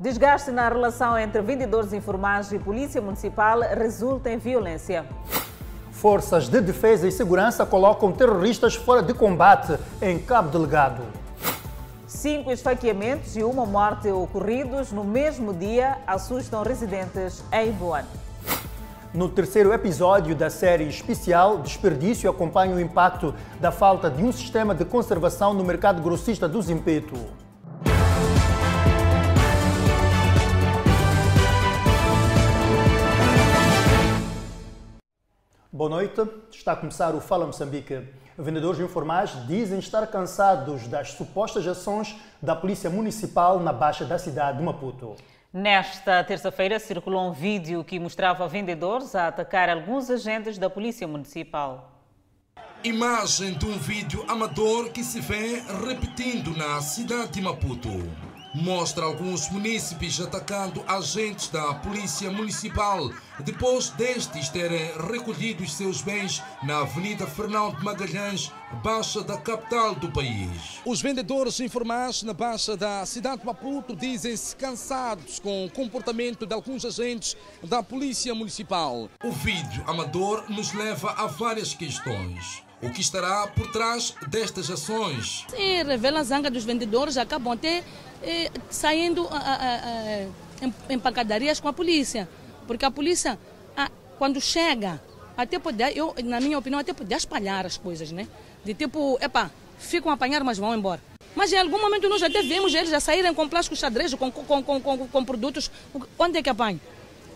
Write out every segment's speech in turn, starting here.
Desgaste na relação entre vendedores informais e polícia municipal resulta em violência. Forças de defesa e segurança colocam terroristas fora de combate em Cabo Delegado. Cinco esfaqueamentos e uma morte ocorridos no mesmo dia assustam residentes em Boane. No terceiro episódio da série especial, Desperdício acompanha o impacto da falta de um sistema de conservação no mercado grossista do Zimpeto. Boa noite, está a começar o Fala Moçambique. Vendedores informais dizem estar cansados das supostas ações da Polícia Municipal na Baixa da cidade de Maputo. Nesta terça-feira circulou um vídeo que mostrava vendedores a atacar alguns agentes da Polícia Municipal. Imagem de um vídeo amador que se vê repetindo na cidade de Maputo mostra alguns munícipes atacando agentes da Polícia Municipal depois destes terem recolhido os seus bens na Avenida Fernão de Magalhães, baixa da capital do país. Os vendedores informais na baixa da cidade de Maputo dizem-se cansados com o comportamento de alguns agentes da Polícia Municipal. O vídeo amador nos leva a várias questões. O que estará por trás destas ações? Sim, revela a zanga dos vendedores, acabam até eh, saindo em, em pancadarias com a polícia. Porque a polícia, quando chega, até poder, eu, na minha opinião, até poder espalhar as coisas, né? De tipo, epá, ficam a apanhar, mas vão embora. Mas em algum momento nós até vemos eles a saírem com plástico xadrez, com, com, com, com, com produtos. Onde é que apanham?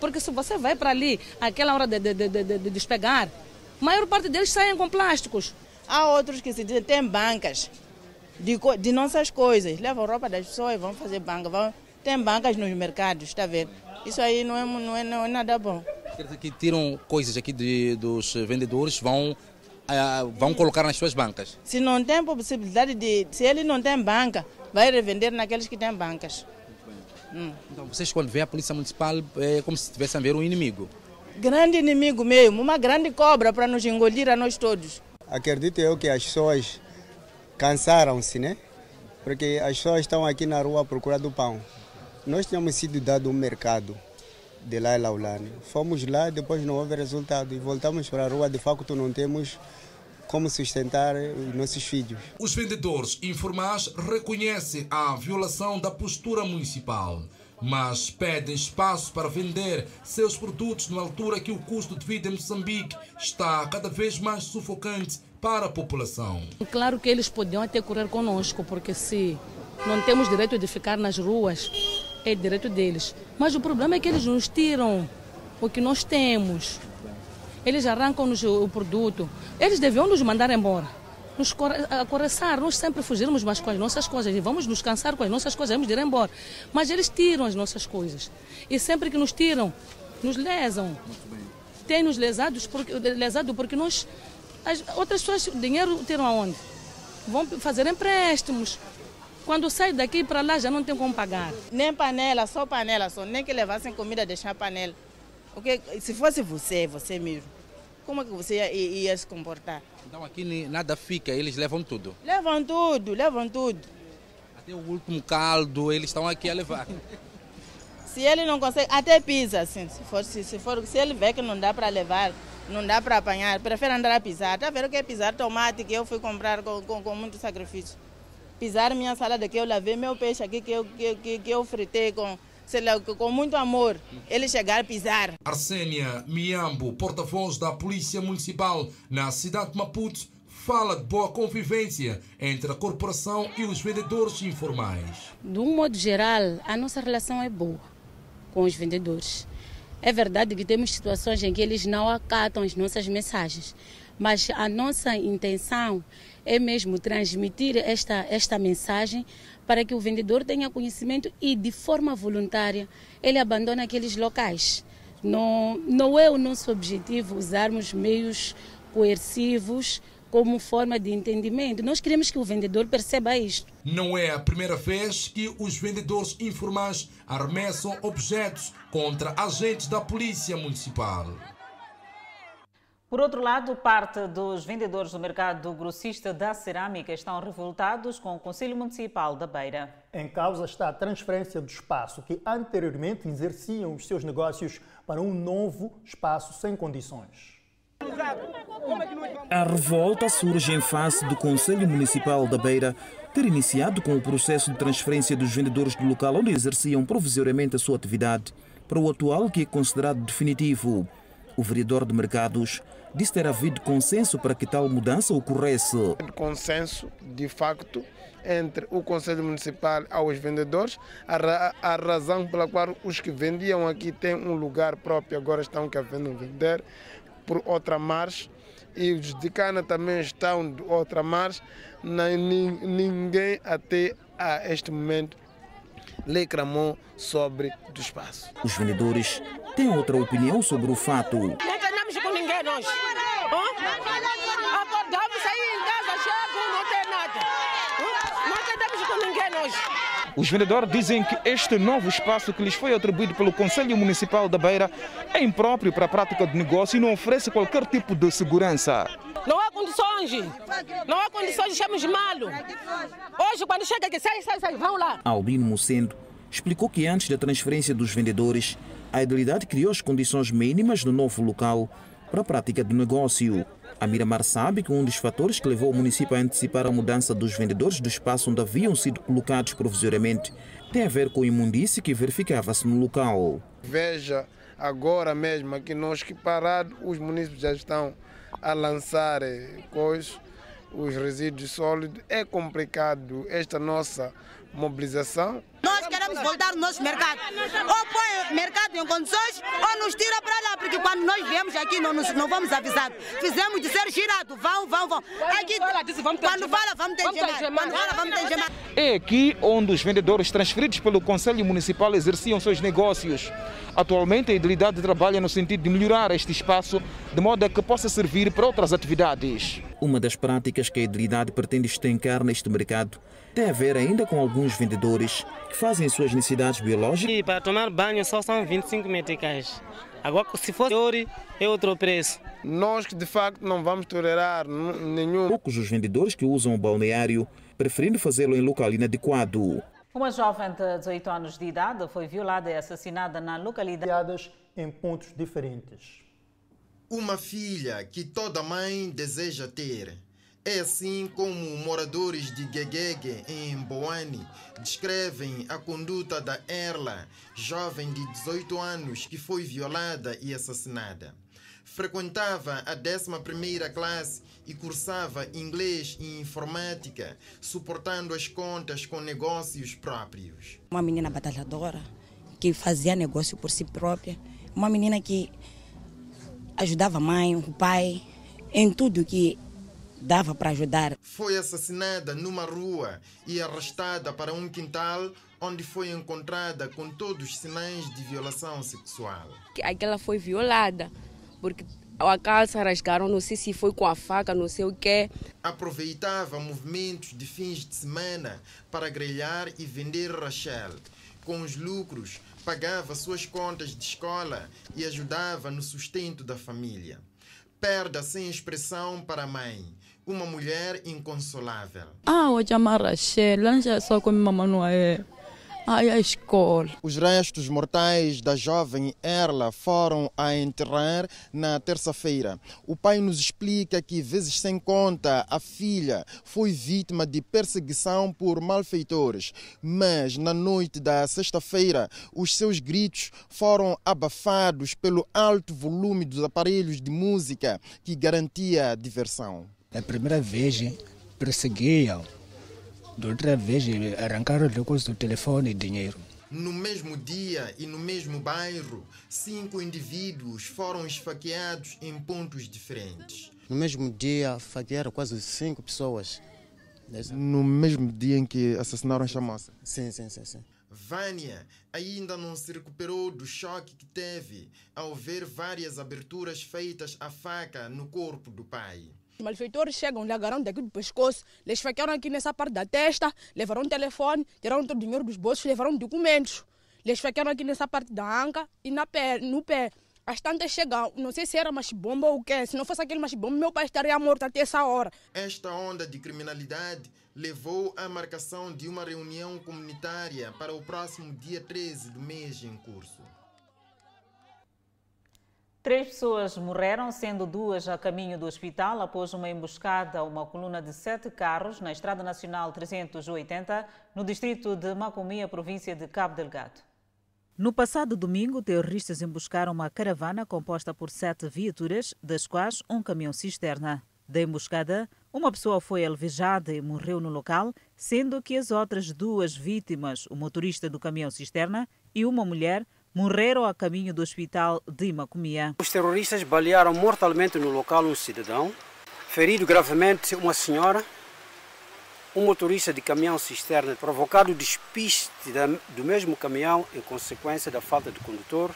Porque se você vai para ali, aquela hora de, de, de, de despegar, a maior parte deles saem com plásticos. Há outros que se dizem, tem bancas de, de nossas coisas. Levam roupa das pessoas, vão fazer banca. Vão, tem bancas nos mercados, está vendo? Isso aí não é, não é, não é nada bom. Quer dizer que tiram coisas aqui de, dos vendedores, vão, uh, vão colocar nas suas bancas? Se não tem possibilidade de. Se ele não tem banca, vai revender naqueles que têm bancas. Hum. Então vocês quando vê a polícia municipal é como se estivessem a ver um inimigo grande inimigo mesmo, uma grande cobra para nos engolir a nós todos. Acredito eu que as pessoas cansaram-se, né? Porque as pessoas estão aqui na rua procurando pão. Nós tínhamos sido dado um mercado de lá e Laulane. Fomos lá, depois não houve resultado e voltamos para a rua. De facto, não temos como sustentar os nossos filhos. Os vendedores informais reconhecem a violação da postura municipal mas pedem espaço para vender seus produtos numa altura que o custo de vida em Moçambique está cada vez mais sufocante para a população. Claro que eles podiam até correr conosco, porque se não temos direito de ficar nas ruas, é direito deles. Mas o problema é que eles nos tiram o que nós temos. Eles arrancam-nos o produto. Eles deviam nos mandar embora nos acoraçar, nós sempre fugirmos mais com as nossas coisas e vamos nos cansar com as nossas coisas, vamos ir embora. Mas eles tiram as nossas coisas. E sempre que nos tiram, nos lesam. Tem-nos lesados porque, lesado porque nós, as outras pessoas, dinheiro tiram aonde? Vão fazer empréstimos. Quando sai daqui para lá já não tem como pagar. Nem panela, só panela, só nem que levassem comida, deixar panela. Porque se fosse você, você mesmo, como é que você ia, ia, se comportar? Então aqui nada fica, eles levam tudo? Levam tudo, levam tudo. Até o último caldo, eles estão aqui a levar. se ele não consegue, até pisa, assim, se, for, se, se, for, se ele vê que não dá para levar, não dá para apanhar, prefere andar a pisar. Está vendo o que é pisar tomate que eu fui comprar com, com, com muito sacrifício? Pisar minha salada que eu lavei, meu peixe aqui que eu, que, que, que eu fritei com com muito amor, ele chegar a pisar. Arsênia Miambo, porta-voz da Polícia Municipal na cidade de Maputo, fala de boa convivência entre a corporação e os vendedores informais. De um modo geral, a nossa relação é boa com os vendedores. É verdade que temos situações em que eles não acatam as nossas mensagens, mas a nossa intenção é mesmo transmitir esta, esta mensagem para que o vendedor tenha conhecimento e, de forma voluntária, ele abandone aqueles locais. Não, não é o nosso objetivo usarmos meios coercivos como forma de entendimento. Nós queremos que o vendedor perceba isto. Não é a primeira vez que os vendedores informais arremessam objetos contra agentes da Polícia Municipal. Por outro lado, parte dos vendedores do mercado grossista da cerâmica estão revoltados com o Conselho Municipal da Beira. Em causa está a transferência do espaço que anteriormente exerciam os seus negócios para um novo espaço sem condições. A revolta surge em face do Conselho Municipal da Beira ter iniciado com o processo de transferência dos vendedores do local onde exerciam provisoriamente a sua atividade para o atual que é considerado definitivo. O vereador de mercados disse ter havido consenso para que tal mudança ocorresse. Consenso, de facto, entre o Conselho Municipal aos vendedores, a, ra a razão pela qual os que vendiam aqui têm um lugar próprio, agora estão querendo vender por outra marcha e os de cana também estão de outra marcha, ninguém até a este momento reclamou sobre o espaço. Os vendedores têm outra opinião sobre o fato. Com ninguém nós. Acordamos aí em casa, chego, não tem nada. Não com ninguém nós. Os vendedores dizem que este novo espaço que lhes foi atribuído pelo Conselho Municipal da Beira é impróprio para a prática de negócio e não oferece qualquer tipo de segurança. Não há condições. Não há condições, estamos mal. Hoje, quando chega aqui, sai, sai, sai, vão lá. Albino Mocendo explicou que antes da transferência dos vendedores, a Idilidade criou as condições mínimas no novo local para a prática do negócio. A Miramar sabe que um dos fatores que levou o município a antecipar a mudança dos vendedores do espaço onde haviam sido colocados provisoriamente tem a ver com o imundície que verificava-se no local. Veja agora mesmo que nós que parados, os municípios já estão a lançar coisas, os resíduos sólidos. É complicado esta nossa mobilização. Nós queremos voltar ao nosso mercado. Ou põe o mercado em condições ou nos tira para lá, porque quando nós viemos aqui não, nos, não vamos avisados. Fizemos de ser girado, vão, vão, vão. Aqui, quando fala, vamos ter Quando fala, vamos ter gemar. É aqui onde os vendedores transferidos pelo Conselho Municipal exerciam seus negócios. Atualmente, a Idilidade trabalha no sentido de melhorar este espaço, de modo a que possa servir para outras atividades. Uma das práticas que a Idilidade pretende estancar neste mercado tem a ver ainda com alguns vendedores que fazem suas necessidades biológicas. E para tomar banho só são 25 meticais. Agora, se for ouro, é outro preço. Nós que de facto não vamos tolerar nenhum. Poucos os vendedores que usam o balneário, preferindo fazê-lo em local inadequado. Uma jovem de 18 anos de idade foi violada e assassinada na localidade. em pontos diferentes. Uma filha que toda mãe deseja ter. É assim como moradores de Gegege, em Boane, descrevem a conduta da Erla, jovem de 18 anos que foi violada e assassinada. Frequentava a 11ª classe e cursava inglês e informática, suportando as contas com negócios próprios. Uma menina batalhadora, que fazia negócio por si própria. Uma menina que ajudava a mãe, o pai, em tudo que dava para ajudar. Foi assassinada numa rua e arrastada para um quintal onde foi encontrada com todos os sinais de violação sexual. Aquela foi violada porque a calça rasgaram, não sei se foi com a faca, não sei o quê. Aproveitava movimentos de fins de semana para grelhar e vender Rachel. Com os lucros, pagava suas contas de escola e ajudava no sustento da família. Perda sem expressão para a mãe, uma mulher inconsolável. Ah, hoje a Rachel, já só com mamãe não é. Ai, a escola. Os restos mortais da jovem Erla foram a enterrar na terça-feira. O pai nos explica que, vezes sem conta, a filha foi vítima de perseguição por malfeitores. Mas, na noite da sexta-feira, os seus gritos foram abafados pelo alto volume dos aparelhos de música que garantia diversão. A primeira vez perseguiam da outra vez arrancaram recursos do telefone e dinheiro. No mesmo dia e no mesmo bairro, cinco indivíduos foram esfaqueados em pontos diferentes. No mesmo dia, esfaquearam quase cinco pessoas. No mesmo dia em que assassinaram a moça? Sim, sim, sim, sim. Vânia ainda não se recuperou do choque que teve ao ver várias aberturas feitas à faca no corpo do pai. Os malfeitores chegam, lhe agarram daqui do pescoço, lhe esfaquearam aqui nessa parte da testa, levaram o telefone, tiraram todo o dinheiro dos bolsos, levaram documentos. Lhe esfaquearam aqui nessa parte da anca e na pé, no pé. As tantas chegam, não sei se era machibomba ou o quê. Se não fosse aquele machibomba, meu pai estaria morto até essa hora. Esta onda de criminalidade levou à marcação de uma reunião comunitária para o próximo dia 13 do mês em curso. Três pessoas morreram, sendo duas a caminho do hospital após uma emboscada a uma coluna de sete carros na Estrada Nacional 380, no distrito de Macomia, província de Cabo Delgado. No passado domingo, terroristas emboscaram uma caravana composta por sete viaturas, das quais um caminhão-cisterna. Da emboscada, uma pessoa foi alvejada e morreu no local, sendo que as outras duas vítimas, o motorista do caminhão-cisterna e uma mulher, morreram a caminho do hospital de Macomia. Os terroristas balearam mortalmente no local um cidadão, ferido gravemente uma senhora, um motorista de caminhão cisterna, provocado o despiste do mesmo caminhão em consequência da falta de condutor,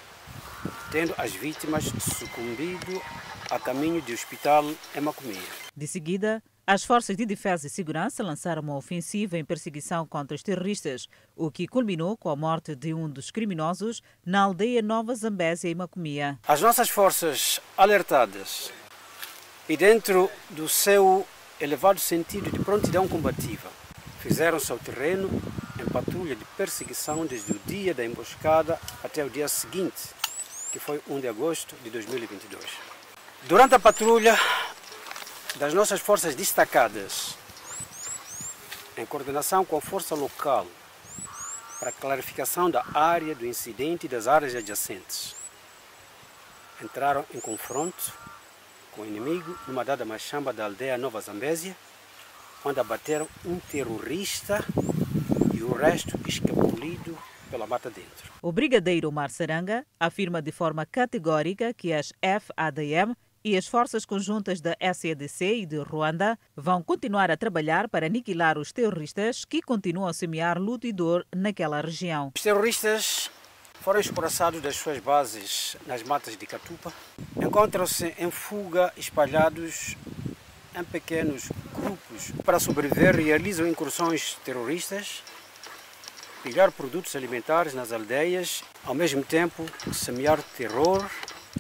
tendo as vítimas sucumbido a caminho do hospital em Macomia. De seguida, as forças de defesa e segurança lançaram uma ofensiva em perseguição contra os terroristas, o que culminou com a morte de um dos criminosos na aldeia Nova Zambésia, em Macomia. As nossas forças alertadas e dentro do seu elevado sentido de prontidão combativa, fizeram-se ao terreno em patrulha de perseguição desde o dia da emboscada até o dia seguinte, que foi 1 de agosto de 2022. Durante a patrulha, das nossas forças destacadas, em coordenação com a força local, para clarificação da área do incidente e das áreas adjacentes. Entraram em confronto com o inimigo numa dada machamba da aldeia Nova Zambésia, onde abateram um terrorista e o resto escapulido pela mata dentro. O brigadeiro Omar Saranga afirma de forma categórica que as FADM e as forças conjuntas da SADC e de Ruanda vão continuar a trabalhar para aniquilar os terroristas que continuam a semear luto e dor naquela região. Os terroristas foram escoraçados das suas bases nas matas de Catupa. Encontram-se em fuga, espalhados em pequenos grupos. Para sobreviver, realizam incursões terroristas, pilhar produtos alimentares nas aldeias, ao mesmo tempo semear terror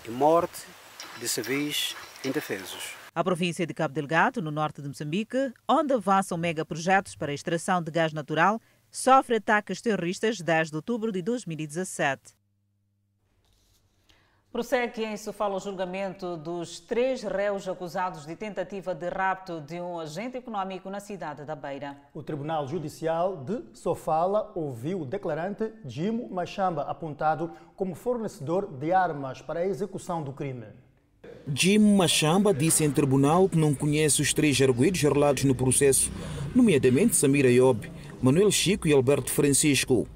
e morte de civis indefesos. A província de Cabo Delgado, no norte de Moçambique, onde avançam megaprojetos para a extração de gás natural, sofre ataques terroristas desde outubro de 2017. Prossegue em Sofala o julgamento dos três réus acusados de tentativa de rapto de um agente econômico na cidade da Beira. O Tribunal Judicial de Sofala ouviu o declarante Jimo Machamba, apontado como fornecedor de armas para a execução do crime. Jim Machamba disse em tribunal que não conhece os três arguidos relatos no processo, nomeadamente Samira Yob, Manuel Chico e Alberto Francisco.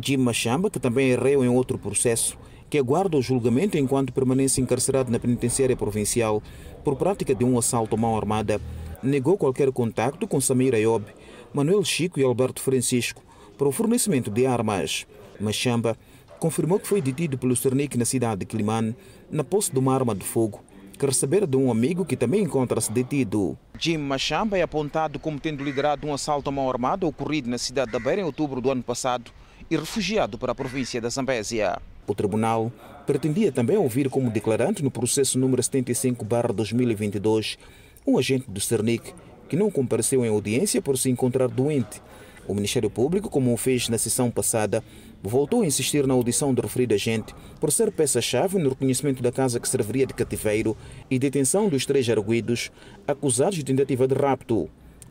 Jim Machamba, que também é em outro processo, que aguarda o julgamento enquanto permanece encarcerado na penitenciária provincial por prática de um assalto à mão armada, negou qualquer contacto com Samira Yob, Manuel Chico e Alberto Francisco para o fornecimento de armas. Machamba confirmou que foi detido pelo Cernic na cidade de Climane na posse de uma arma de fogo que recebera de um amigo que também encontra-se detido. Jim Machamba é apontado como tendo liderado um assalto à mão armada ocorrido na cidade da Beira em outubro do ano passado e refugiado para a província da Zambésia. O tribunal pretendia também ouvir como declarante no processo número 75-2022 um agente do Cernic que não compareceu em audiência por se encontrar doente. O Ministério Público, como o fez na sessão passada, voltou a insistir na audição do referido agente por ser peça-chave no reconhecimento da casa que serviria de cativeiro e detenção dos três arguidos acusados de tentativa de rapto.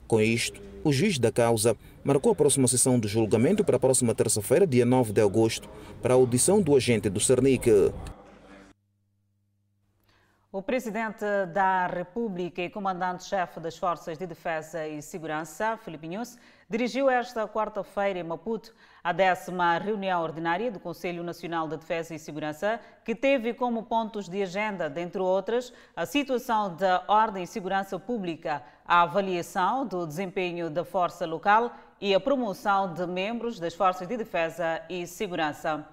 Com isto, o juiz da causa marcou a próxima sessão do julgamento para a próxima terça-feira, dia 9 de agosto, para a audição do agente do Cernic. O presidente da República e comandante-chefe das Forças de Defesa e Segurança, Filipe Nunes, dirigiu esta quarta-feira em Maputo a décima reunião ordinária do Conselho Nacional de Defesa e Segurança, que teve como pontos de agenda, dentre outras, a situação da ordem e segurança pública, a avaliação do desempenho da força local e a promoção de membros das Forças de Defesa e Segurança.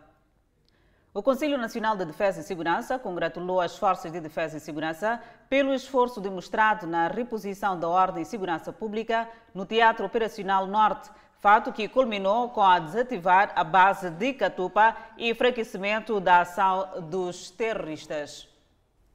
O Conselho Nacional de Defesa e Segurança congratulou as Forças de Defesa e Segurança pelo esforço demonstrado na reposição da ordem e segurança pública no Teatro Operacional Norte, fato que culminou com a desativar a base de Catupa e enfraquecimento da ação dos terroristas.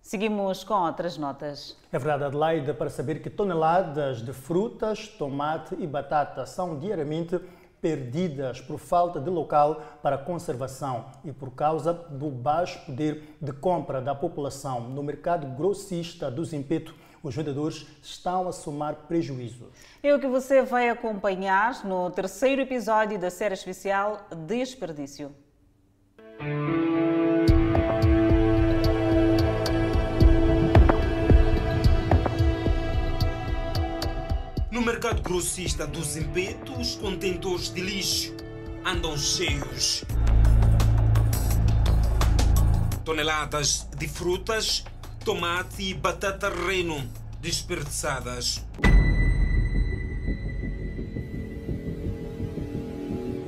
Seguimos com outras notas. É verdade, Adelaide, para saber que toneladas de frutas, tomate e batata são diariamente perdidas por falta de local para conservação e por causa do baixo poder de compra da população. No mercado grossista do Zimpeto, os vendedores estão a somar prejuízos. É o que você vai acompanhar no terceiro episódio da série especial Desperdício. Mercado grossista do Zimpeto, os contentores de lixo andam cheios. Toneladas de frutas, tomate e batata reno desperdiçadas.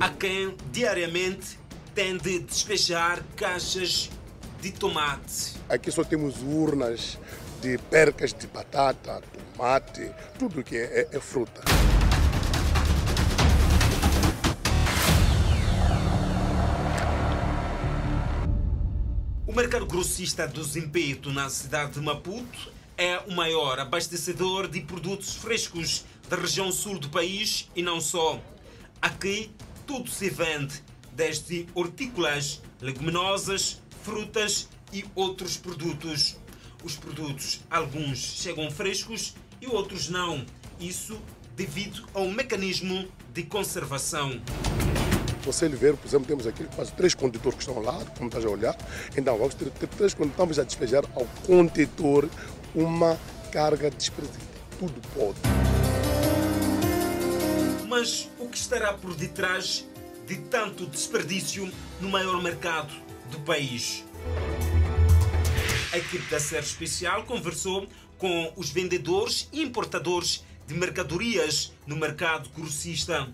Há quem diariamente tem de despejar caixas de tomate. Aqui só temos urnas de percas de batata, tomate, tudo que é, é fruta. O mercado grossista do Zimpeto, na cidade de Maputo, é o maior abastecedor de produtos frescos da região sul do país e não só. Aqui tudo se vende, desde hortícolas, leguminosas, frutas e outros produtos. Os produtos, alguns chegam frescos e outros não. Isso devido ao mecanismo de conservação. Você ver, por exemplo, temos aqui quase três contentores que estão lá, como estás a olhar. Então, vamos ter, ter três quando estamos a despejar ao contentor uma carga desprezível. Tudo pode. Mas o que estará por detrás de tanto desperdício no maior mercado do país? A equipe da série especial conversou com os vendedores e importadores de mercadorias no mercado grossista.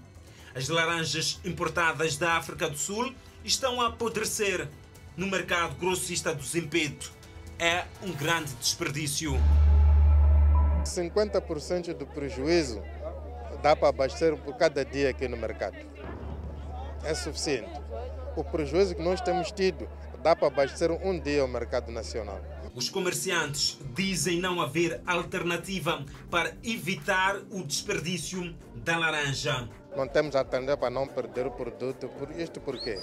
As laranjas importadas da África do Sul estão a apodrecer no mercado grossista do Zimpeto. É um grande desperdício. 50% do prejuízo dá para abastecer por cada dia aqui no mercado. É suficiente. O prejuízo que nós temos tido dá para abastecer um dia o mercado nacional. Os comerciantes dizem não haver alternativa para evitar o desperdício da laranja. Não temos alternativa para não perder o produto. Por isto por quê?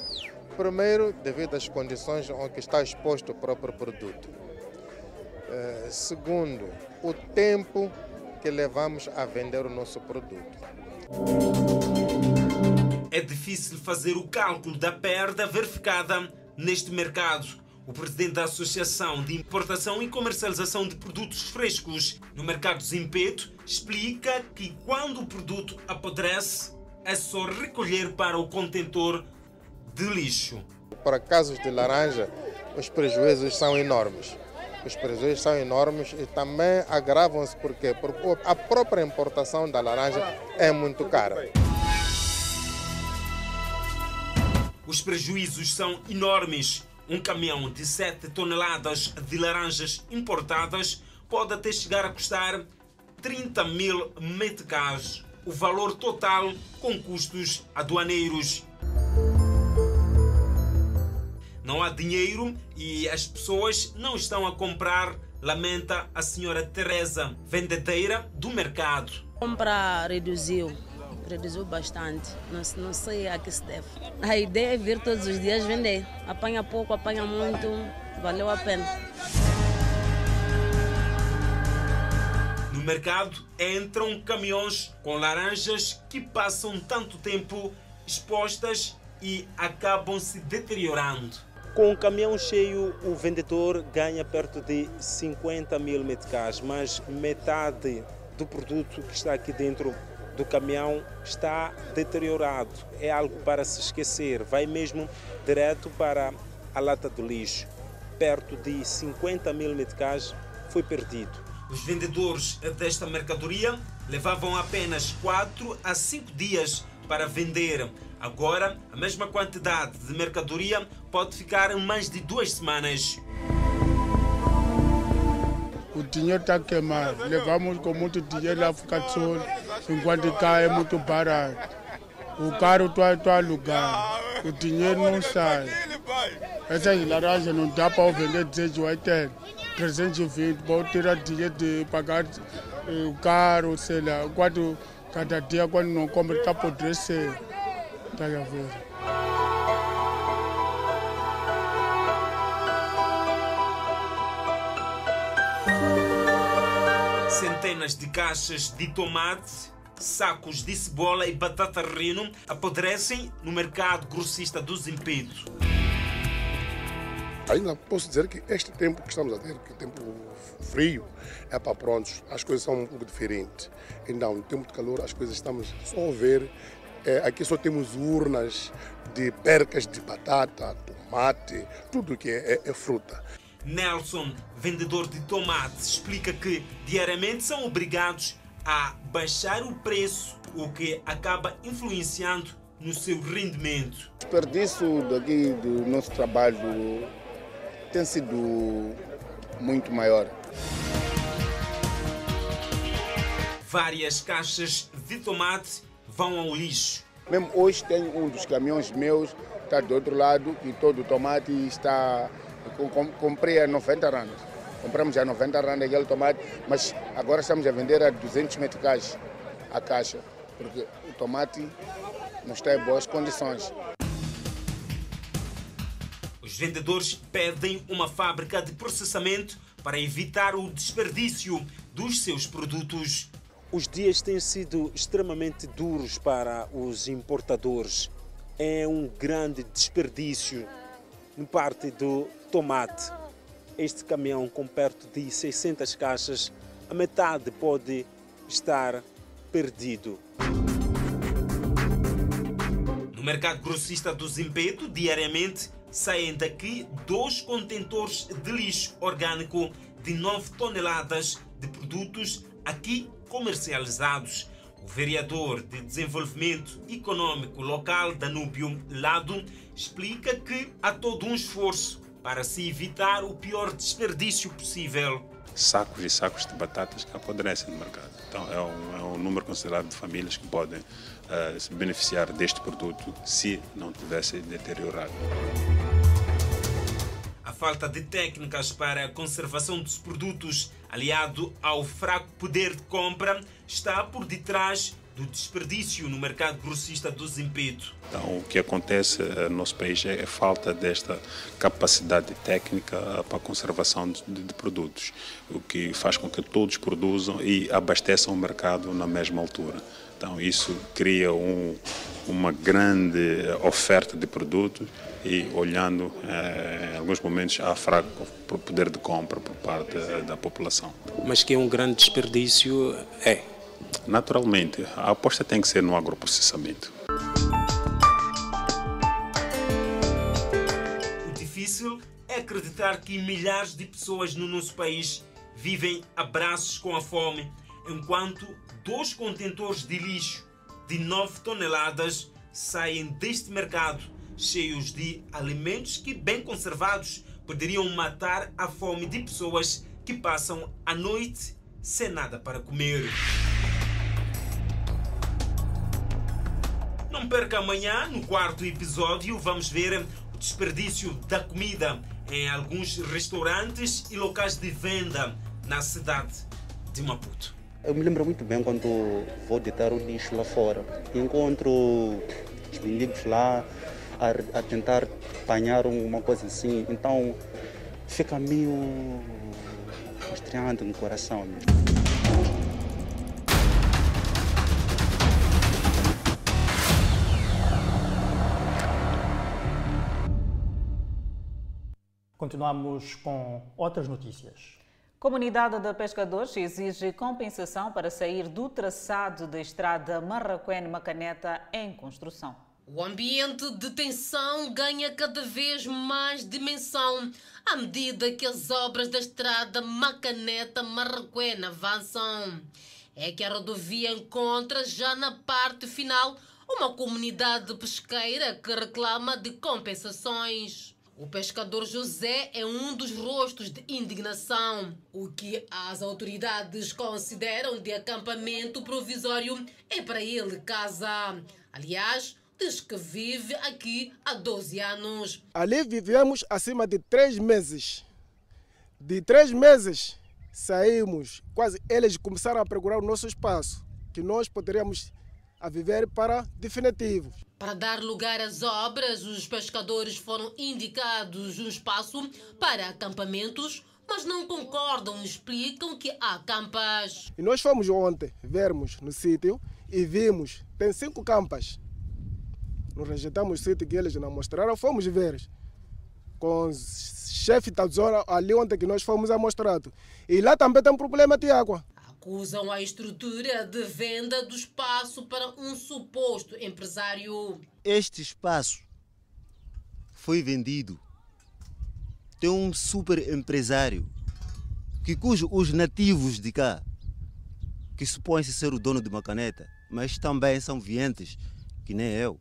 Primeiro, devido às condições em que está exposto o próprio produto. Uh, segundo, o tempo que levamos a vender o nosso produto. É difícil fazer o cálculo da perda verificada neste mercado. O presidente da Associação de Importação e Comercialização de Produtos Frescos no mercado Zimpeto explica que quando o produto apodrece, é só recolher para o contentor de lixo. Para casos de laranja, os prejuízos são enormes. Os prejuízos são enormes e também agravam-se porque, porque a própria importação da laranja é muito cara. Os prejuízos são enormes. Um caminhão de 7 toneladas de laranjas importadas pode até chegar a custar 30 mil meticais, o valor total com custos aduaneiros. Não há dinheiro e as pessoas não estão a comprar, lamenta a senhora Teresa, vendedeira do mercado. Compra reduziu, reduziu bastante. Não, não sei a que se deve. A ideia é vir todos os dias vender. Apanha pouco, apanha muito, valeu a pena. No mercado entram caminhões com laranjas que passam tanto tempo expostas e acabam se deteriorando. Com o caminhão cheio, o vendedor ganha perto de 50 mil meticais, mas metade do produto que está aqui dentro do caminhão está deteriorado. É algo para se esquecer. Vai mesmo direto para a lata do lixo. Perto de 50 mil meticais foi perdido. Os vendedores desta mercadoria levavam apenas 4 a 5 dias para vender. Agora, a mesma quantidade de mercadoria pode ficar mais de duas semanas. O dinheiro está queimado. Levamos com muito dinheiro lá ficar do sol. 50 é muito barato. O carro está em tá lugar, o dinheiro não sai. Essas laranjas não dá para vender 280, 320, para tirar dinheiro de pagar o carro, sei lá. Quando, cada dia, quando não come, está apodrecendo. Está a ver. Centenas de caixas de tomate sacos de cebola e batata rino apodrecem no mercado grossista do Zimpedo. Ainda posso dizer que este tempo que estamos a ter, que é tempo frio, é para prontos, as coisas são um pouco diferentes. Então, no tempo de calor, as coisas estamos só a ver. É, aqui só temos urnas de percas de batata, tomate, tudo que é, é, é fruta. Nelson, vendedor de tomates, explica que diariamente são obrigados a baixar o preço, o que acaba influenciando no seu rendimento. O desperdício daqui do nosso trabalho tem sido muito maior. Várias caixas de tomate vão ao lixo. Mesmo hoje tenho um dos caminhões meus, está do outro lado, e todo o tomate está comprei a 90 rand. Compramos a 90 rand aquele tomate, mas agora estamos a vender a 200 meticais a caixa, porque o tomate não está em boas condições. Os vendedores pedem uma fábrica de processamento para evitar o desperdício dos seus produtos. Os dias têm sido extremamente duros para os importadores. É um grande desperdício no parte do tomate. Este caminhão com perto de 600 caixas, a metade pode estar perdido. No mercado grossista do Zimpeto, diariamente saem daqui dois contentores de lixo orgânico de 9 toneladas de produtos aqui comercializados. O vereador de Desenvolvimento Econômico Local, Danúbio Lado, explica que há todo um esforço para se evitar o pior desperdício possível. Sacos e sacos de batatas que apodrecem no mercado. Então, é um, é um número considerável de famílias que podem uh, se beneficiar deste produto se não tivesse deteriorado. A falta de técnicas para a conservação dos produtos, aliado ao fraco poder de compra, está por detrás do desperdício no mercado grossista do Zimpeto. Então, o que acontece eh, no nosso país é a falta desta capacidade técnica eh, para a conservação de, de, produtos, o que faz com que todos produzam e abasteçam o mercado na mesma altura. Então, isso cria um, uma grande oferta de produtos e, olhando, eh, em alguns momentos, há fraco poder de compra por parte da população. Mas que é um grande desperdício, é Naturalmente, a aposta tem que ser no agroprocessamento. O difícil é acreditar que milhares de pessoas no nosso país vivem a braços com a fome, enquanto dois contentores de lixo de 9 toneladas saem deste mercado cheios de alimentos que, bem conservados, poderiam matar a fome de pessoas que passam a noite sem nada para comer. Perca amanhã, no quarto episódio, vamos ver o desperdício da comida em alguns restaurantes e locais de venda na cidade de Maputo. Eu me lembro muito bem quando vou deitar o lixo lá fora. Encontro os mendigos lá a, a tentar apanhar uma coisa assim. Então fica meio estranhando no coração. Mesmo. Continuamos com outras notícias. Comunidade de pescadores exige compensação para sair do traçado da estrada Marraquém-Macaneta em construção. O ambiente de tensão ganha cada vez mais dimensão à medida que as obras da estrada Macaneta-Marraquém avançam. É que a rodovia encontra já na parte final uma comunidade pesqueira que reclama de compensações. O pescador José é um dos rostos de indignação. O que as autoridades consideram de acampamento provisório é para ele casa. Aliás, diz que vive aqui há 12 anos. Ali vivemos acima de três meses. De três meses saímos, quase eles começaram a procurar o nosso espaço, que nós poderíamos a viver para definitivo. Para dar lugar às obras, os pescadores foram indicados um espaço para acampamentos, mas não concordam e explicam que há campas. E nós fomos ontem vermos no sítio e vimos, tem cinco campas. Nós rejeitamos o sítio que eles não mostraram, fomos ver com o chefe da zona ali onde que nós fomos amostrado. E lá também tem um problema de água acusam a estrutura de venda do espaço para um suposto empresário. Este espaço foi vendido. Tem um super empresário que cujo os nativos de cá, que supõe-se ser o dono de uma caneta, mas também são vientes, que nem eu,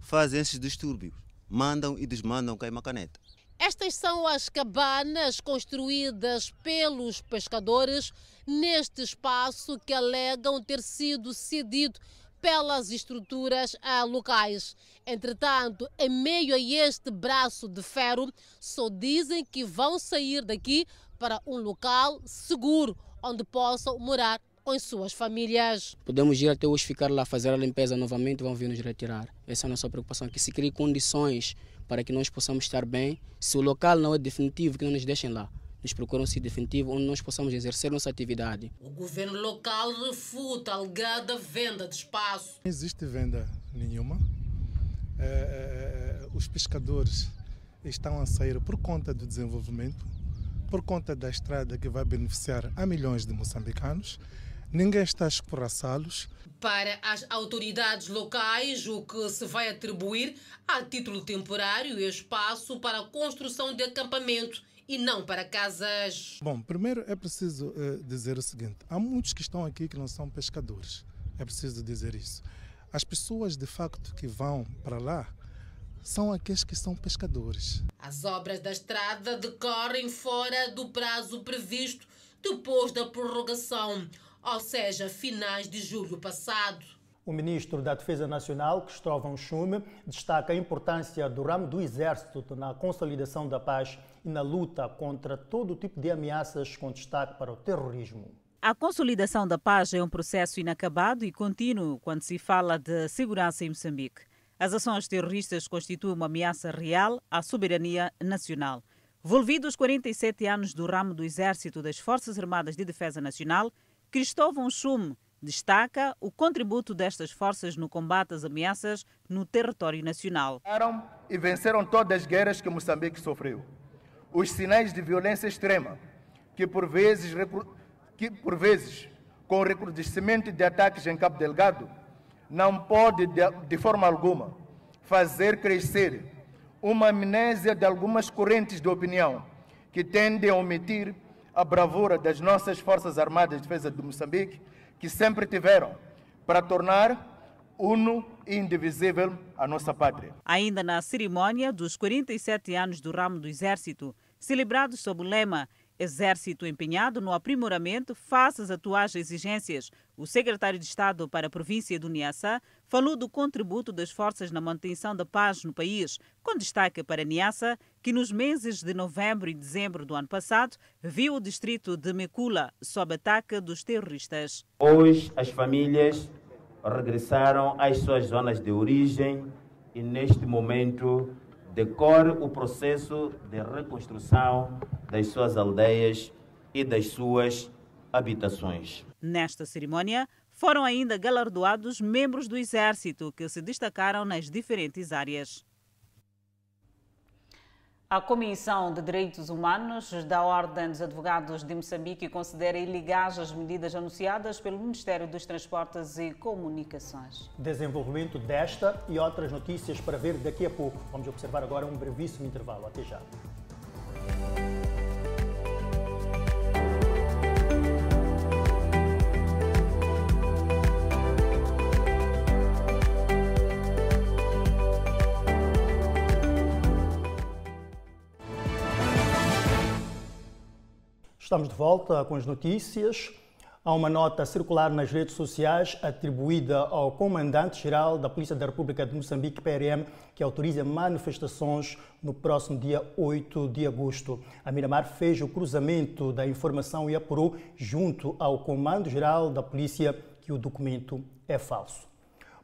fazem esses distúrbios, mandam e desmandam cá em Macaneta. Estas são as cabanas construídas pelos pescadores neste espaço que alegam ter sido cedido pelas estruturas locais. Entretanto, em meio a este braço de ferro, só dizem que vão sair daqui para um local seguro onde possam morar com as suas famílias. Podemos ir até hoje ficar lá, fazer a limpeza novamente, vão vir nos retirar. Essa é a nossa preocupação, que se criem condições para que nós possamos estar bem. Se o local não é definitivo, que não nos deixem lá. Nos procuram se definitivo onde nós possamos exercer nossa atividade. O governo local refuta a alegada venda de espaço. Não existe venda nenhuma. É, é, é, os pescadores estão a sair por conta do desenvolvimento, por conta da estrada que vai beneficiar a milhões de moçambicanos ninguém está a escorraçá-los. Para as autoridades locais, o que se vai atribuir a título temporário e espaço para a construção de acampamento e não para casas. Bom, primeiro é preciso uh, dizer o seguinte: há muitos que estão aqui que não são pescadores. É preciso dizer isso. As pessoas de facto que vão para lá são aqueles que são pescadores. As obras da estrada decorrem fora do prazo previsto depois da prorrogação ou seja, finais de julho passado. O ministro da Defesa Nacional, Cristóvão Chume, destaca a importância do ramo do Exército na consolidação da paz e na luta contra todo tipo de ameaças, com destaque para o terrorismo. A consolidação da paz é um processo inacabado e contínuo quando se fala de segurança em Moçambique. As ações terroristas constituem uma ameaça real à soberania nacional. Volvidos 47 anos do ramo do Exército das Forças Armadas de Defesa Nacional, Cristóvão Schum destaca o contributo destas forças no combate às ameaças no território nacional. E venceram todas as guerras que Moçambique sofreu. Os sinais de violência extrema, que por vezes, que por vezes com o recrudescimento de ataques em Cabo Delgado, não pode de, forma alguma fazer crescer uma amnésia de algumas correntes de opinião que tendem a omitir a bravura das nossas Forças Armadas de Defesa de Moçambique, que sempre tiveram para tornar uno e indivisível a nossa pátria. Ainda na cerimônia dos 47 anos do ramo do Exército, celebrados sob o lema Exército empenhado no aprimoramento face às atuais exigências. O secretário de Estado para a província do Niassa falou do contributo das forças na manutenção da paz no país, com destaque para Niassa, que nos meses de novembro e dezembro do ano passado viu o distrito de Mekula sob ataque dos terroristas. Hoje as famílias regressaram às suas zonas de origem e neste momento decorre o processo de reconstrução das suas aldeias e das suas habitações. Nesta cerimônia, foram ainda galardoados membros do Exército que se destacaram nas diferentes áreas. A Comissão de Direitos Humanos da Ordem dos Advogados de Moçambique considera ilegais as medidas anunciadas pelo Ministério dos Transportes e Comunicações. Desenvolvimento desta e outras notícias para ver daqui a pouco. Vamos observar agora um brevíssimo intervalo. Até já. Estamos de volta com as notícias. Há uma nota circular nas redes sociais atribuída ao Comandante-Geral da Polícia da República de Moçambique, PRM, que autoriza manifestações no próximo dia 8 de agosto. A Miramar fez o cruzamento da informação e apurou, junto ao Comando-Geral da Polícia, que o documento é falso.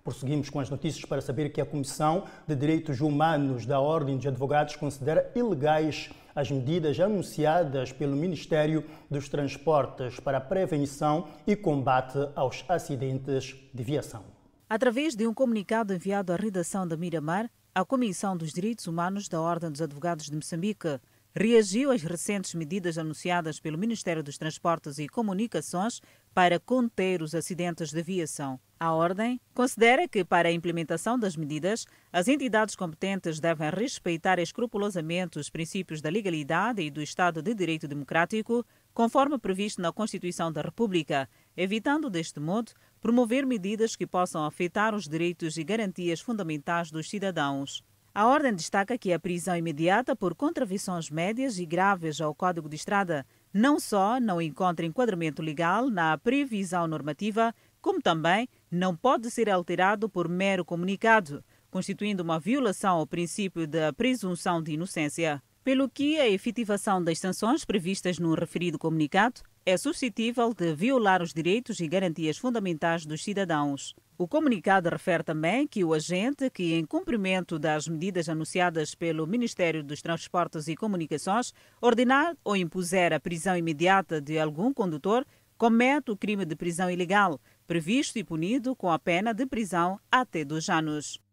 Prosseguimos com as notícias para saber que a Comissão de Direitos Humanos da Ordem de Advogados considera ilegais as medidas anunciadas pelo Ministério dos Transportes para a prevenção e combate aos acidentes de viação. Através de um comunicado enviado à redação da Miramar, a Comissão dos Direitos Humanos da Ordem dos Advogados de Moçambique reagiu às recentes medidas anunciadas pelo Ministério dos Transportes e Comunicações para conter os acidentes de aviação. A Ordem considera que, para a implementação das medidas, as entidades competentes devem respeitar escrupulosamente os princípios da legalidade e do Estado de Direito Democrático, conforme previsto na Constituição da República, evitando, deste modo, promover medidas que possam afetar os direitos e garantias fundamentais dos cidadãos. A Ordem destaca que a prisão imediata por contravenções médias e graves ao Código de Estrada não só não encontra enquadramento legal na previsão normativa, como também não pode ser alterado por mero comunicado, constituindo uma violação ao princípio da presunção de inocência. Pelo que a efetivação das sanções previstas no referido comunicado é suscetível de violar os direitos e garantias fundamentais dos cidadãos. O comunicado refere também que o agente que, em cumprimento das medidas anunciadas pelo Ministério dos Transportes e Comunicações, ordenar ou impuser a prisão imediata de algum condutor, comete o crime de prisão ilegal, previsto e punido com a pena de prisão até dois anos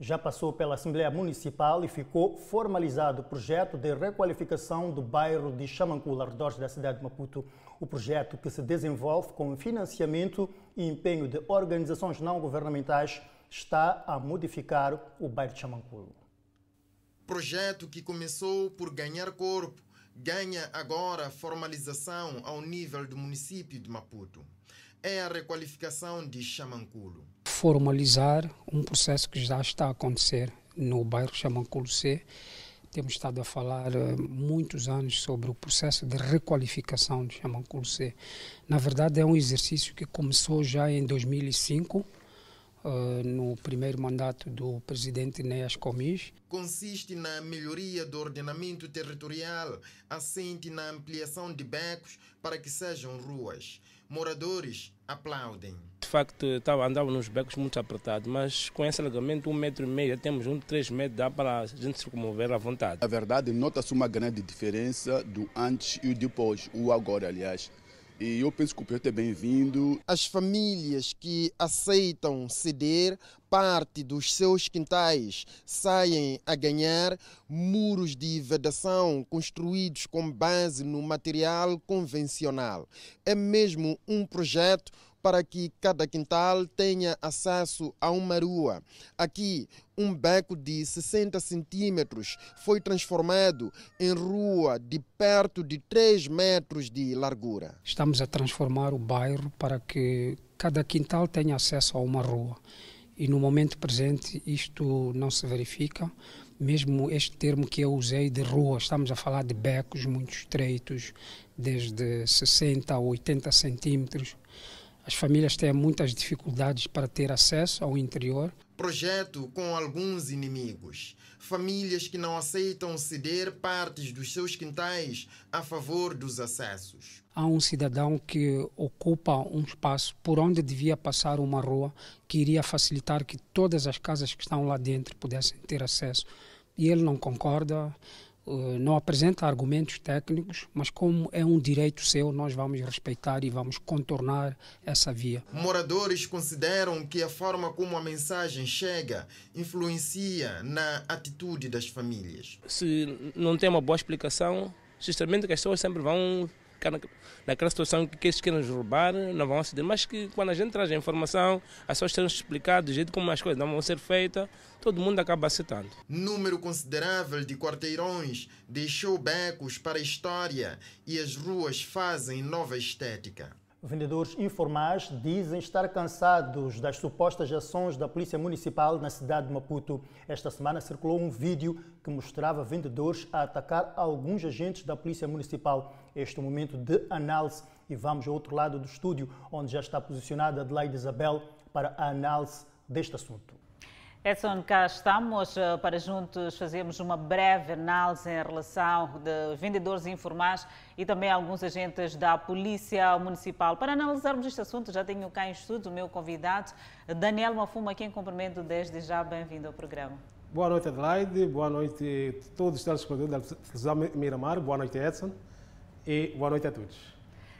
já passou pela Assembleia Municipal e ficou formalizado o projeto de requalificação do bairro de Chamancula, arredores da cidade de Maputo. O projeto que se desenvolve com financiamento e empenho de organizações não governamentais está a modificar o bairro de Chamancula. Projeto que começou por ganhar corpo, ganha agora formalização ao nível do município de Maputo. É a requalificação de Chamanculo formalizar um processo que já está a acontecer no bairro Chamanculo C. Temos estado a falar uh, muitos anos sobre o processo de requalificação de Chamanculo C. Na verdade, é um exercício que começou já em 2005, uh, eh, no primeiro mandato do presidente Neas Comis. Consiste na melhoria do ordenamento territorial, assente na ampliação de becos para que sejam ruas moradores aplaudem. De facto, estava, andava nos becos muito apertados, mas com esse alargamento, um metro e meio, temos um, três metros, dá para a gente se comover à vontade. Na verdade, nota-se uma grande diferença do antes e o depois, o agora, aliás. E eu penso que o projeto é bem-vindo. As famílias que aceitam ceder parte dos seus quintais saem a ganhar muros de vedação construídos com base no material convencional. É mesmo um projeto para que cada quintal tenha acesso a uma rua. Aqui, um beco de 60 centímetros foi transformado em rua de perto de 3 metros de largura. Estamos a transformar o bairro para que cada quintal tenha acesso a uma rua. E no momento presente isto não se verifica. Mesmo este termo que eu usei de rua, estamos a falar de becos muito estreitos, desde 60 a 80 centímetros as famílias têm muitas dificuldades para ter acesso ao interior. Projeto com alguns inimigos. Famílias que não aceitam ceder partes dos seus quintais a favor dos acessos. Há um cidadão que ocupa um espaço por onde devia passar uma rua que iria facilitar que todas as casas que estão lá dentro pudessem ter acesso. E ele não concorda, não apresenta argumentos técnicos, mas como é um direito seu, nós vamos respeitar e vamos contornar essa via. Moradores consideram que a forma como a mensagem chega influencia na atitude das famílias. Se não tem uma boa explicação, justamente as pessoas sempre vão naquela situação que eles querem roubar, não vão aceder. Mas que quando a gente traz a informação, as pessoas têm explicado do jeito como as coisas não vão ser feitas, todo mundo acaba aceitando. Número considerável de quarteirões deixou becos para a história e as ruas fazem nova estética. Vendedores informais dizem estar cansados das supostas ações da Polícia Municipal na cidade de Maputo. Esta semana circulou um vídeo que mostrava vendedores a atacar alguns agentes da Polícia Municipal. Este é o momento de análise e vamos ao outro lado do estúdio, onde já está posicionada Adelaide Isabel para a análise deste assunto. Edson, cá estamos eh, para juntos fazermos uma breve análise em relação de vendedores informais e também alguns agentes da Polícia Municipal. Para analisarmos este assunto, já tenho cá em estudo o meu convidado, Daniel Mafuma, quem cumprimento desde já. Bem-vindo ao programa. Boa noite, Adelaide. Boa noite a todos os telespectadores da Miramar. Boa noite, Edson. E boa noite a todos.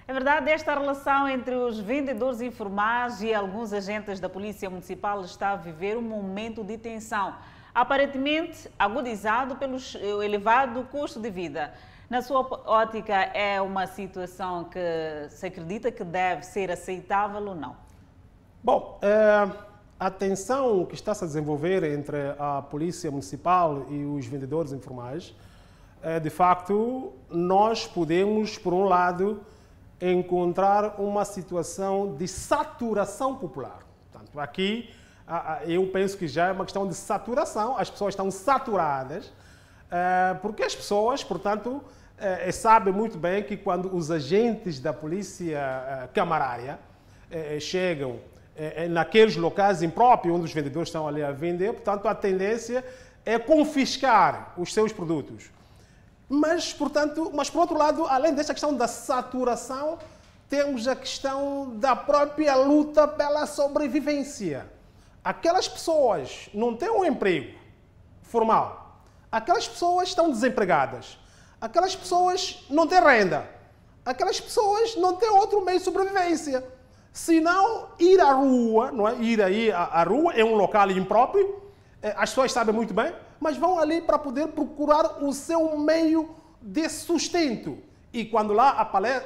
É verdade, esta relação entre os vendedores informais e alguns agentes da Polícia Municipal está a viver um momento de tensão, aparentemente agudizado pelo elevado custo de vida. Na sua ótica, é uma situação que se acredita que deve ser aceitável ou não? Bom, é, a tensão que está -se a desenvolver entre a Polícia Municipal e os vendedores informais, é, de facto, nós podemos, por um lado, encontrar uma situação de saturação popular. Portanto, aqui eu penso que já é uma questão de saturação, as pessoas estão saturadas, eh, porque as pessoas, portanto, eh, sabem muito bem que quando os agentes da polícia eh, camarária chegam naqueles locais impróprios onde os vendedores estão ali a vender, portanto, a tendência é confiscar os seus produtos. Mas, portanto, mas por outro lado, além desta questão da saturação, temos a questão da própria luta pela sobrevivência. Aquelas pessoas não têm um emprego formal. Aquelas pessoas estão desempregadas. Aquelas pessoas não têm renda. Aquelas pessoas não têm outro meio de sobrevivência. Se não ir à rua, não é? Ir aí à rua é um local impróprio. Eh, as pessoas sabem muito bem mas vão ali para poder procurar o seu meio de sustento. E quando lá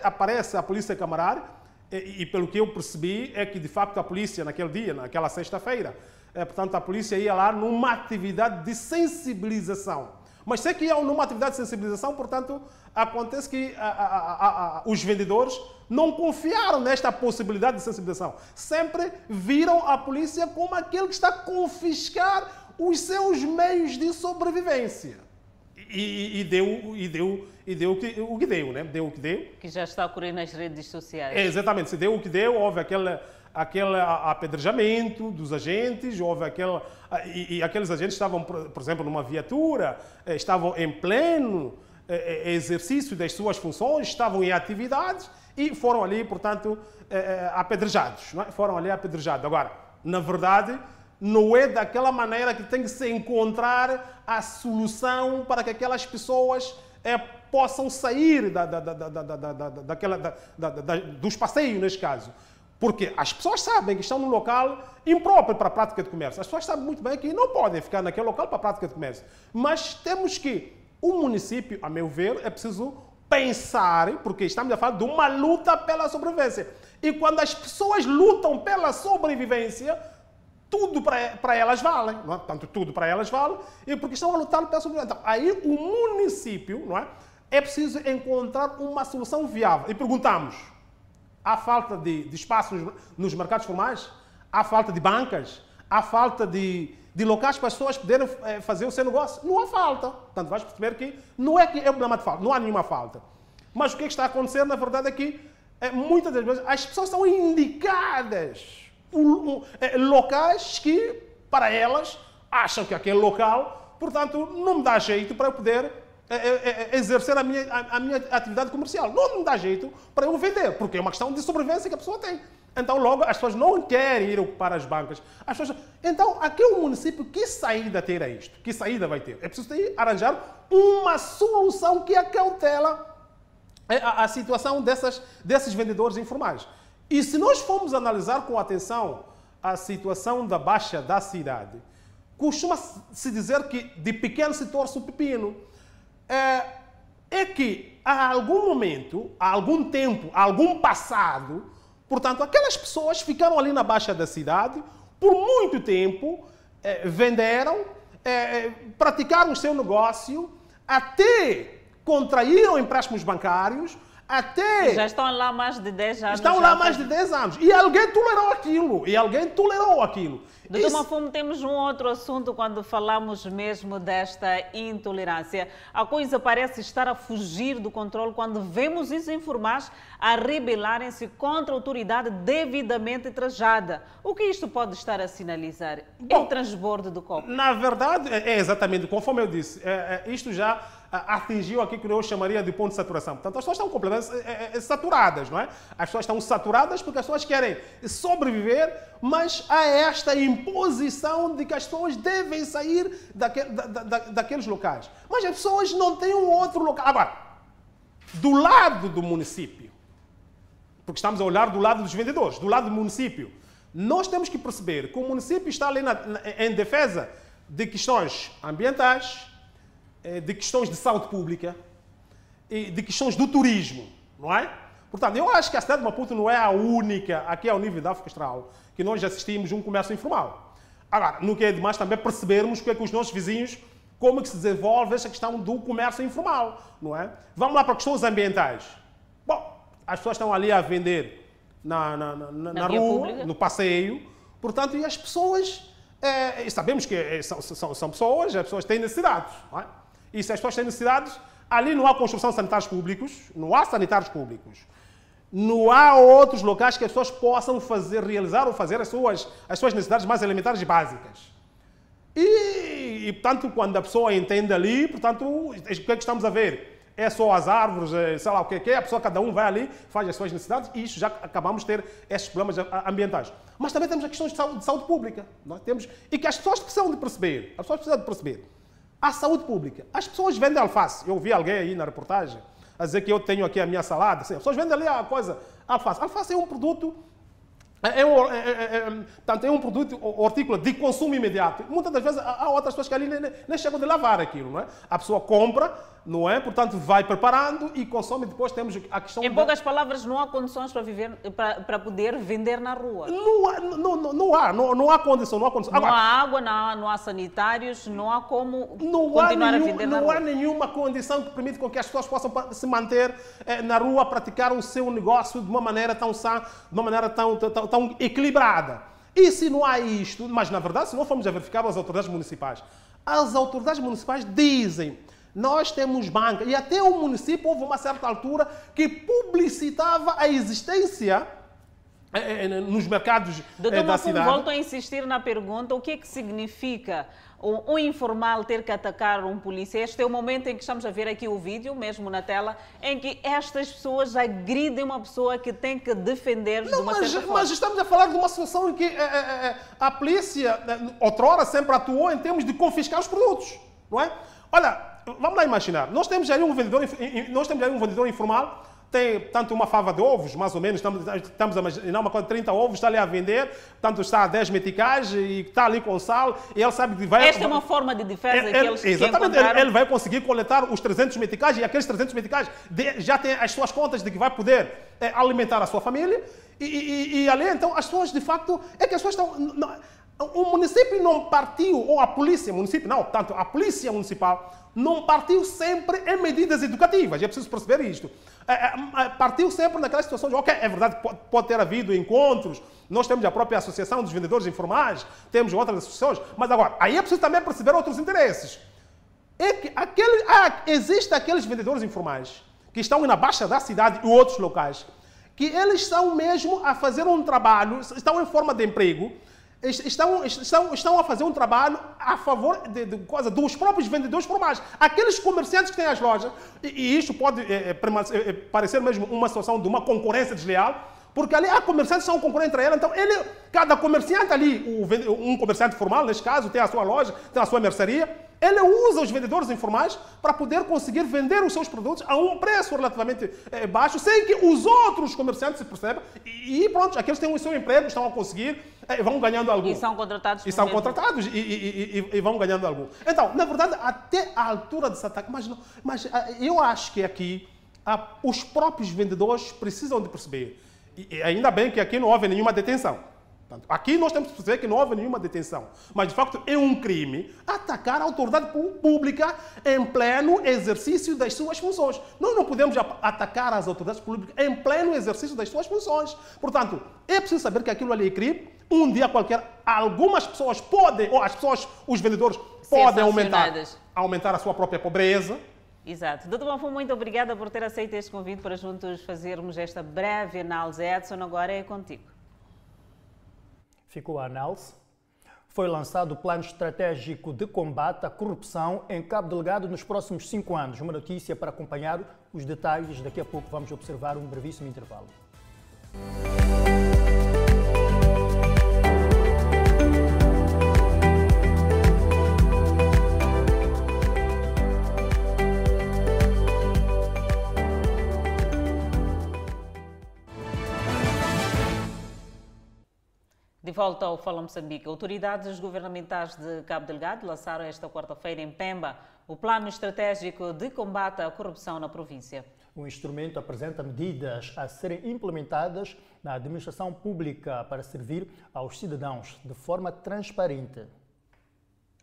aparece a polícia camarária, e, e, pelo que eu percebi, é que de facto a polícia, naquele dia, naquela sexta-feira, é, portanto, a polícia ia lá numa atividade de sensibilização. Mas sei que é numa atividade de sensibilização, portanto, acontece que a, a, a, os vendedores não confiaram nesta possibilidade de sensibilização. Sempre viram a polícia como aquele que está a confiscar os seus meios de sobrevivência. E, e, deu, e, deu, e deu o que, o que deu, né? Deu o que deu. Que já está a ocorrer nas redes sociais. É, exatamente, se deu o que deu, houve aquele, aquele apedrejamento dos agentes, houve aquele. E, e aqueles agentes estavam, por exemplo, numa viatura, eh, estavam em pleno eh, eh, exercício das suas funções, estavam em atividades e foram ali, portanto, apedrejados. Não é? Foram ali apedrejados. Agora, na verdade não é daquela maneira que tem que se encontrar a solução para que aquelas pessoas é, possam sair da, da, da, daquela, dos passeios, neste caso. Porque as pessoas sabem que estão num local impróprio para a prática de comércio. As pessoas sabem muito bem que não podem ficar naquele local para a prática de comércio. Mas temos que, o município, a meu ver, é preciso pensar, porque estamos a falar de uma luta pela sobrevivência. E quando as pessoas lutam pela sobrevivência, tudo para elas vale, não é? Portanto, tudo para elas vale, e porque estão a lutar pela sobrevivência. Então, aí o município, não é? É preciso encontrar uma solução viável. E perguntamos, há falta de, de espaço nos, nos, mercados formais? Há falta de bancas? Há falta de, de locais para as pessoas poderem é, fazer o seu negócio? Não há falta. Portanto, vais perceber que não é que é problema de falta, não há nenhuma falta. Mas o que, é que está a acontecer, na verdade, é que é, muitas das vezes as pessoas são indicadas locais que, para elas, acham que aquele local, portanto, não me dá jeito para eu poder é, é, exercer a minha, a, minha atividade comercial. Não me dá jeito para eu vender, porque é uma questão de sobrevivência que a pessoa tem. Então, logo, as pessoas não querem ir ocupar as bancas. As pessoas... Então, aqui é um município, que saída terá isto? Que saída vai ter? É preciso ter, arranjar uma solução que acautela a, a situação dessas, desses vendedores informais. E se nós formos analisar com atenção a situação da baixa da cidade, costuma-se dizer que de pequeno se torce o pepino. É, é que há algum momento, há algum tempo, há algum passado, portanto, aquelas pessoas ficaram ali na baixa da cidade por muito tempo, é, venderam, é, praticaram o seu negócio, até contraíram empréstimos bancários, Até. Já estão lá mais de 10 anos. Estão lá mais de 10 anos. E alguém tolerou aquilo. E alguém tolerou aquilo. Doutor Isso... Mafumo, temos um outro assunto quando falamos mesmo desta intolerância. A coisa parece estar a fugir do controle quando vemos os informais a rebelarem-se contra a autoridade devidamente trajada. O que isto pode estar a sinalizar? Bom, o transbordo do copo? Na verdade, é exatamente, conforme eu disse, é, é, isto já atingiu aquilo que eu chamaria de ponto de saturação. Portanto, as pessoas estão completamente é, é, saturadas, não é? As pessoas estão saturadas porque as pessoas querem sobreviver, mas há esta imposição de que as pessoas devem sair da, da, daqueles locais. Mas as pessoas não têm um outro local. Agora, do lado do município, porque estamos a olhar do lado dos vendedores, do lado do município, nós temos que perceber que o município está ali na, na, em defesa de questões ambientais, eh, de questões de saúde pública e de questões do turismo, não é? Portanto, eu acho que a cidade de Maputo não é a única, aqui ao nível da África Austral, que nós assistimos um comércio informal. Agora, no que é demais também percebermos o que é que os nossos vizinhos, como é que se desenvolve essa questão do comércio informal, não é? Vamos lá para questões ambientais. Bom, as pessoas estão ali a vender na, na, na, na, rua, pública. no passeio, portanto, e as pessoas, é, sabemos que é, são, são, são pessoas, as pessoas têm necessidades, não é? E se as pessoas têm necessidades, ali não há construção de sanitários públicos, não há sanitários públicos. Não há outros locais que as pessoas possam fazer, realizar ou fazer as suas, as suas necessidades mais elementares e básicas. E, e, portanto, quando a pessoa entende ali, portanto, o que é que estamos a ver? É só as árvores, é, sei lá o que é, a pessoa, cada um vai ali, faz as suas necessidades e isso já acabamos de ter esses problemas ambientais. Mas também temos as questões de saúde, de saúde pública. É? temos, e que as pessoas precisam de perceber. As pessoas precisam de perceber a saúde pública. As pessoas vendem alface. Eu vi alguém aí na reportagem a dizer que eu tenho aqui a minha salada. As pessoas vendem ali a coisa, alface. Alface é um produto é, é um, é, é, é, é um produto hortícola de consumo imediato. Muitas das vezes há outras pessoas que ali nem, nem, chegam de lavar aquilo, não é? A pessoa compra, não é? Portanto, vai preparando e consome. Depois temos a questão. Em poucas palavras, não há condições para viver, para, para poder vender na rua. Não há, não, não, não há, não, não há condição, não há condição. Agora, não há água, não há, não há sanitários, não há como não continuar nenhum, a vender na rua. Não há nenhuma condição que permita com que as pessoas possam se manter eh, na rua, praticar o seu negócio de uma maneira tão sã, de uma maneira tão, tão, tão equilibrada. E se não há isto, mas na verdade, se não formos a verificar as autoridades municipais, as autoridades municipais dizem nós temos banca. E até o município houve uma certa altura que publicitava a existência eh, eh, nos mercados Doutor da cidade. volto a insistir na pergunta, o que é que significa um, informal ter que atacar um polícia. Este é o momento em que estamos a ver aqui o vídeo, mesmo na tela, em que estas pessoas agridem uma pessoa que tem que defender Não, de uma mas. Mas estamos a falar de uma situação em que é, é, a polícia, outrora, sempre atuou em termos de confiscar os produtos, não é? Olha, vamos lá imaginar, nós temos aí um vendedor, nós temos aí um vendedor informal tem tanto uma fava de ovos, mais ou menos, estamos, estamos a imaginar uma coisa, 30 ovos, está ali a vender, tanto está a 10 meticais e está ali com sal, e ele sabe que vai... Esta é uma forma de defesa ele, que eles Exatamente, ele, ele, vai conseguir coletar os 300 meticais e aqueles 300 meticais de, já tem as suas contas de que vai poder é, alimentar a sua família, e, e, e, ali, então, as pessoas, de facto, é que as pessoas estão... Não, o município não partiu, ou a polícia municipal, não, tanto a polícia municipal não partiu sempre em medidas educativas, é preciso perceber isto. É, é, é, partiu sempre naquela situação de, ok, é verdade, pode ter havido encontros, nós temos a própria Associação dos Vendedores Informais, temos outras associações, mas agora, aí é preciso também perceber outros interesses. É que aquele, ah, existem aqueles vendedores informais que estão na baixa da cidade e outros locais, que eles estão mesmo a fazer um trabalho, estão em forma de emprego, estão, estão, estão a fazer um trabalho a favor de, de, coisa, dos próprios vendedores formais. Aqueles comerciantes que têm as lojas, e, e isto pode é, é, parecer mesmo uma situação de uma concorrência desleal, porque ali há comerciantes que são concorrentes entre eles, então ele, cada comerciante ali, um comerciante formal, neste caso, tem a sua loja, tem a sua mercearia, ele usa os vendedores informais para poder conseguir vender os seus produtos a um preço relativamente é, baixo, sem que os outros comerciantes se percebam. E, e pronto, aqueles têm o seu emprego, estão a conseguir, é, vão ganhando algo. E são contratados. E são contratados e, e, e, vão ganhando algo. Então, na verdade, até a altura desse ataque, mas, não, mas eu acho que aqui os próprios vendedores precisam de perceber. E ainda bem que aqui não houve nenhuma detenção. Portanto, aqui nós temos que perceber que não houve nenhuma detenção. Mas, de facto, é um crime atacar a autoridade pública em pleno exercício das suas funções. Nós não podemos atacar as autoridades públicas em pleno exercício das suas funções. Portanto, é preciso saber que aquilo ali é crime. Um dia qualquer, algumas pessoas podem, ou as pessoas, os vendedores, podem aumentar, aumentar a sua própria pobreza. Exato. Doutor Bonfim, muito obrigada por ter aceito este convite para juntos fazermos esta breve análise. Edson, agora é contigo. Ficou a análise. Foi lançado o Plano Estratégico de Combate à Corrupção em Cabo Delegado nos próximos cinco anos. Uma notícia para acompanhar os detalhes. Daqui a pouco vamos observar um brevíssimo intervalo. De volta ao Fala Moçambique, autoridades governamentais de Cabo Delgado lançaram esta quarta-feira em Pemba o Plano Estratégico de Combate à Corrupção na província. O instrumento apresenta medidas a serem implementadas na administração pública para servir aos cidadãos de forma transparente.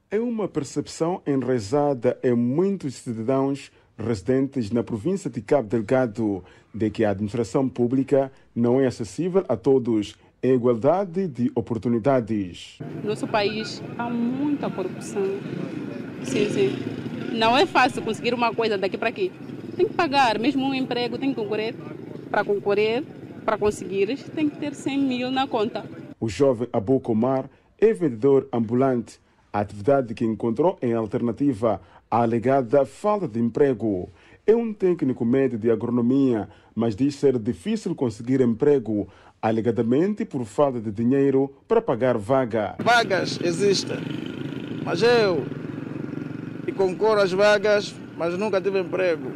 É uma percepção enraizada em muitos cidadãos residentes na província de Cabo Delgado de que a administração pública não é acessível a todos a igualdade de oportunidades. No nosso país há muita corrupção. Sim, sim. Não é fácil conseguir uma coisa daqui para aqui. Tem que pagar, mesmo um emprego tem que concorrer. Para concorrer, para conseguir, tem que ter 100 mil na conta. O jovem Abu Komar é vendedor ambulante, atividade que encontrou em alternativa à alegada falta de emprego. É um técnico médio de agronomia, mas diz ser difícil conseguir emprego alegadamente por falta de dinheiro para pagar vaga. Vagas existem, mas eu e concorro às vagas, mas nunca tive emprego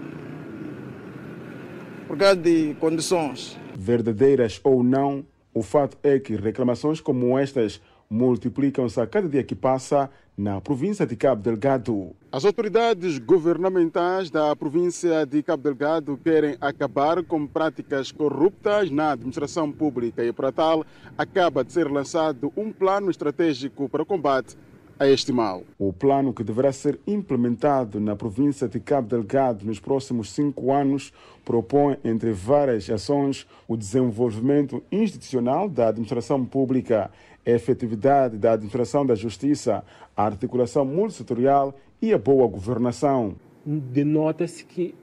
por causa de condições. Verdadeiras ou não, o fato é que reclamações como estas multiplicam-se a cada dia que passa na província de Cabo Delgado. As autoridades governamentais da província de Cabo Delgado querem acabar com práticas corruptas na administração pública e, para tal, acaba de ser lançado um plano estratégico para o combate a este mal. O plano que deverá ser implementado na província de Cabo Delgado nos próximos cinco anos propõe, entre várias ações, o desenvolvimento institucional da administração pública a efetividade da administração da justiça, a articulação multissetorial e a boa governação. Denota-se que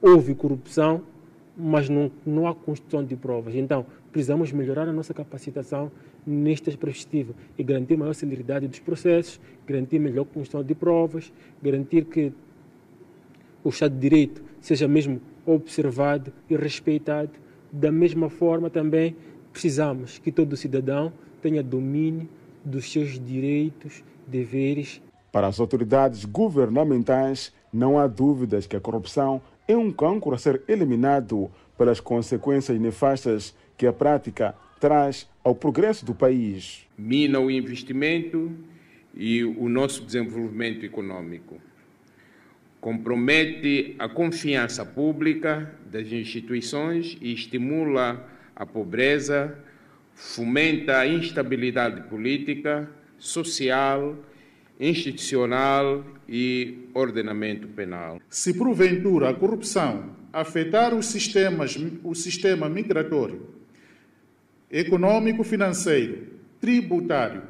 houve corrupção, mas não, não há construção de provas. Então, precisamos melhorar a nossa capacitação nestas perspectivas e garantir maior celeridade dos processos, garantir melhor construção de provas, garantir que o Estado de Direito seja mesmo observado e respeitado. Da mesma forma, também precisamos que todo cidadão tenha domínio dos seus direitos, deveres. Para as autoridades governamentais, não há dúvidas que a corrupção é um cancro a ser eliminado pelas consequências nefastas que a prática traz ao progresso do país. Mina o investimento e o nosso desenvolvimento econômico. Compromete a confiança pública das instituições e estimula a pobreza fomenta a instabilidade política, social, institucional e ordenamento penal. Se porventura a corrupção afetar os sistemas, o sistema migratório, econômico-financeiro, tributário,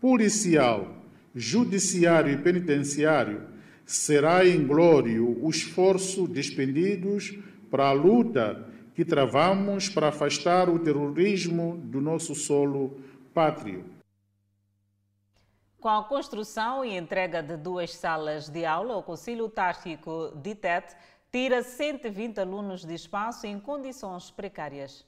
policial, judiciário e penitenciário, será inglório o esforço despendidos para a luta que travamos para afastar o terrorismo do nosso solo pátrio. Com a construção e entrega de duas salas de aula, o Conselho Tático de TET tira 120 alunos de espaço em condições precárias.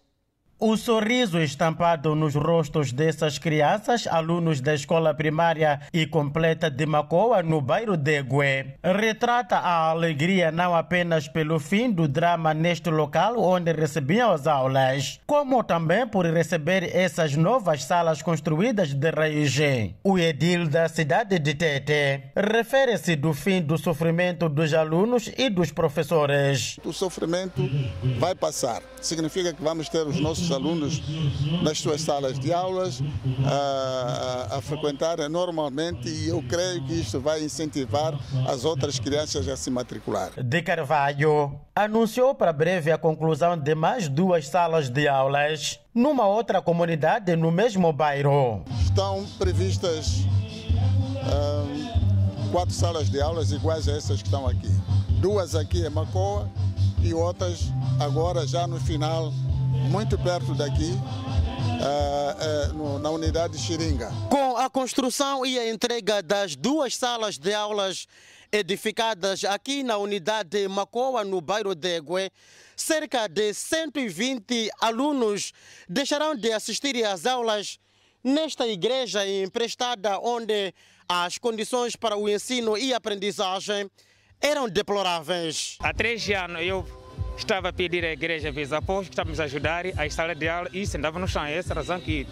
O sorriso estampado nos rostos dessas crianças, alunos da escola primária e completa de Macoa, no bairro de Gue, retrata a alegria não apenas pelo fim do drama neste local onde recebiam as aulas, como também por receber essas novas salas construídas de raiz. O edil da cidade de Tete refere-se do fim do sofrimento dos alunos e dos professores. O sofrimento vai passar. Significa que vamos ter os nossos alunos nas suas salas de aulas a, a, a frequentarem normalmente e eu creio que isto vai incentivar as outras crianças a se matricular. De Carvalho anunciou para breve a conclusão de mais duas salas de aulas numa outra comunidade no mesmo bairro. Estão previstas hum, quatro salas de aulas iguais a essas que estão aqui. Duas aqui em Macoa e outras agora já no final, muito perto daqui, uh, uh, no, na unidade Xiringa. Com a construção e a entrega das duas salas de aulas edificadas aqui na unidade Macoa, no bairro de Egue, cerca de 120 alunos deixarão de assistir às aulas nesta igreja emprestada onde as condições para o ensino e aprendizagem eram deploráveis. Há três anos eu estava a pedir à igreja Visa Após que estamos a ajudar a instalar de aula e sentava no chão. É essa razão que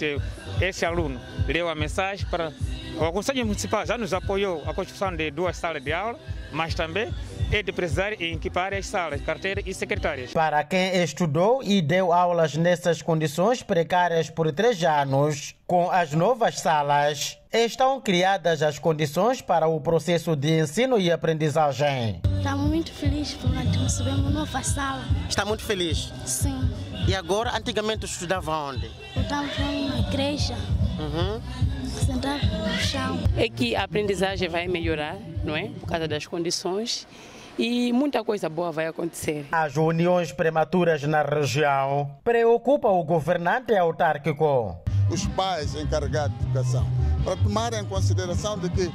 esse aluno leu a mensagem para o Conselho Municipal já nos apoiou a construção de duas salas de aula, mas também é de precisar equipar as salas, carteiras e secretárias. Para quem estudou e deu aulas nessas condições precárias por três anos, com as novas salas, estão criadas as condições para o processo de ensino e aprendizagem. Estamos muito felizes porque recebemos uma nova sala. Está muito feliz? Sim. E agora, antigamente estudava onde? Estávamos na igreja. Uhum. Sentado no chão. É que a aprendizagem vai melhorar, não é? Por causa das condições e muita coisa boa vai acontecer. As uniões prematuras na região preocupam o governante autárquico. Os pais encarregados de educação, para tomarem em consideração de que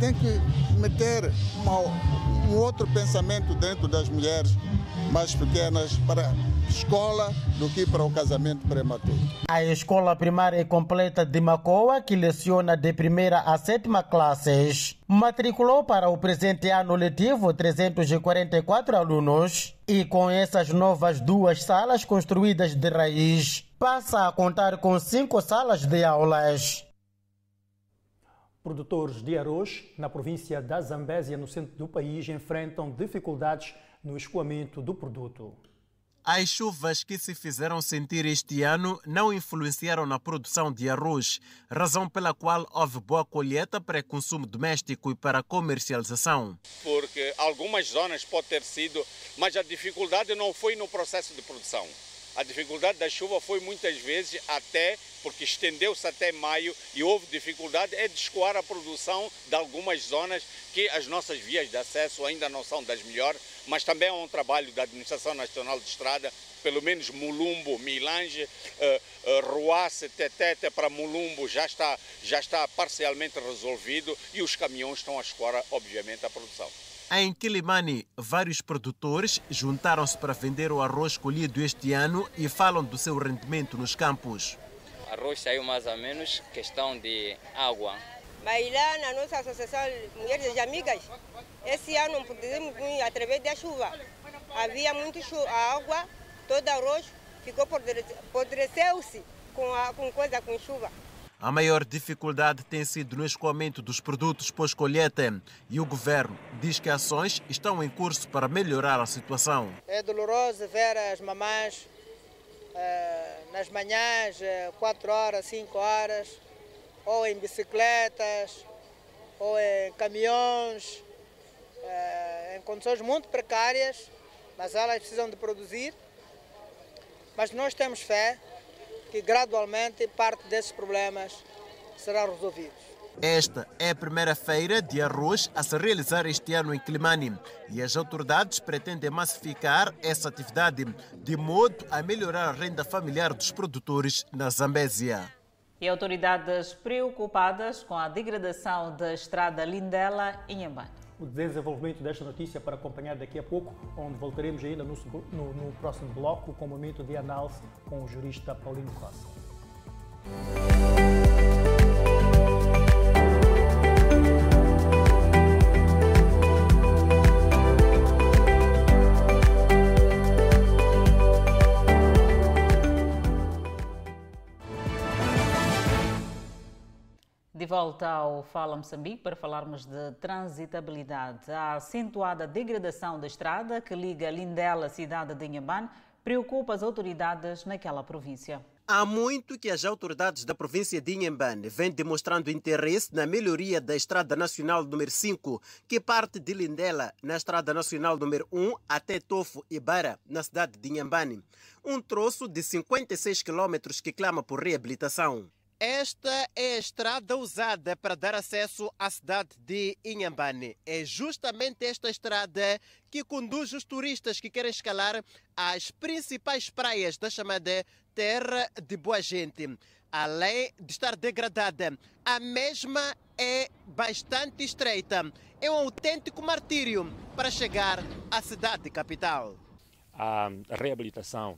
tem que meter uma, um outro pensamento dentro das mulheres mais pequenas para escola do que para o casamento prematuro. A escola primária completa de Macoa, que leciona de primeira a sétima classes, matriculou para o presente ano letivo 344 alunos e com essas novas duas salas construídas de raiz, passa a contar com cinco salas de aulas. Produtores de arroz na província da Zambésia, no centro do país, enfrentam dificuldades no escoamento do produto. As chuvas que se fizeram sentir este ano não influenciaram na produção de arroz, razão pela qual houve boa colheita para consumo doméstico e para comercialização. Porque algumas zonas pode ter sido, mas a dificuldade não foi no processo de produção. A dificuldade da chuva foi muitas vezes até, porque estendeu-se até maio e houve dificuldade, é de escoar a produção de algumas zonas que as nossas vias de acesso ainda não são das melhores, mas também é um trabalho da Administração Nacional de Estrada, pelo menos Mulumbo, Milange, uh, uh, Ruace, Tetete para Mulumbo já está, já está parcialmente resolvido e os caminhões estão a escoar, obviamente, a produção. Em Quilimani, vários produtores juntaram-se para vender o arroz colhido este ano e falam do seu rendimento nos campos. O arroz saiu mais ou menos questão de água. Mas lá na nossa associação Mulheres e Amigas, esse ano vir através da chuva. Havia muito chuva, a água, todo arroz ficou apodreceu-se com, a, com coisa com chuva. A maior dificuldade tem sido no escoamento dos produtos pós-colheita e o governo diz que ações estão em curso para melhorar a situação. É doloroso ver as mamães uh, nas manhãs, 4 uh, horas, 5 horas, ou em bicicletas, ou em caminhões, uh, em condições muito precárias, mas elas precisam de produzir. Mas nós temos fé que gradualmente parte desses problemas será resolvido. Esta é a primeira feira de arroz a se realizar este ano em Climane e as autoridades pretendem massificar essa atividade de modo a melhorar a renda familiar dos produtores na Zambésia. E autoridades preocupadas com a degradação da estrada Lindela em Inhambane. O desenvolvimento desta notícia para acompanhar daqui a pouco, onde voltaremos ainda no, no, no próximo bloco com o momento de análise com o jurista Paulino Costa. Volta ao Fala Moçambique para falarmos de transitabilidade. A acentuada degradação da estrada que liga Lindela à cidade de Inhambane preocupa as autoridades naquela província. Há muito que as autoridades da província de Inhambane vêm demonstrando interesse na melhoria da Estrada Nacional número 5, que parte de Lindela, na Estrada Nacional número 1, até Tofo e Bara, na cidade de Inhambane. Um troço de 56 quilômetros que clama por reabilitação. Esta é a estrada usada para dar acesso à cidade de Inhambane. É justamente esta estrada que conduz os turistas que querem escalar as principais praias da chamada Terra de Boa Gente. Além de estar degradada, a mesma é bastante estreita. É um autêntico martírio para chegar à cidade capital. A reabilitação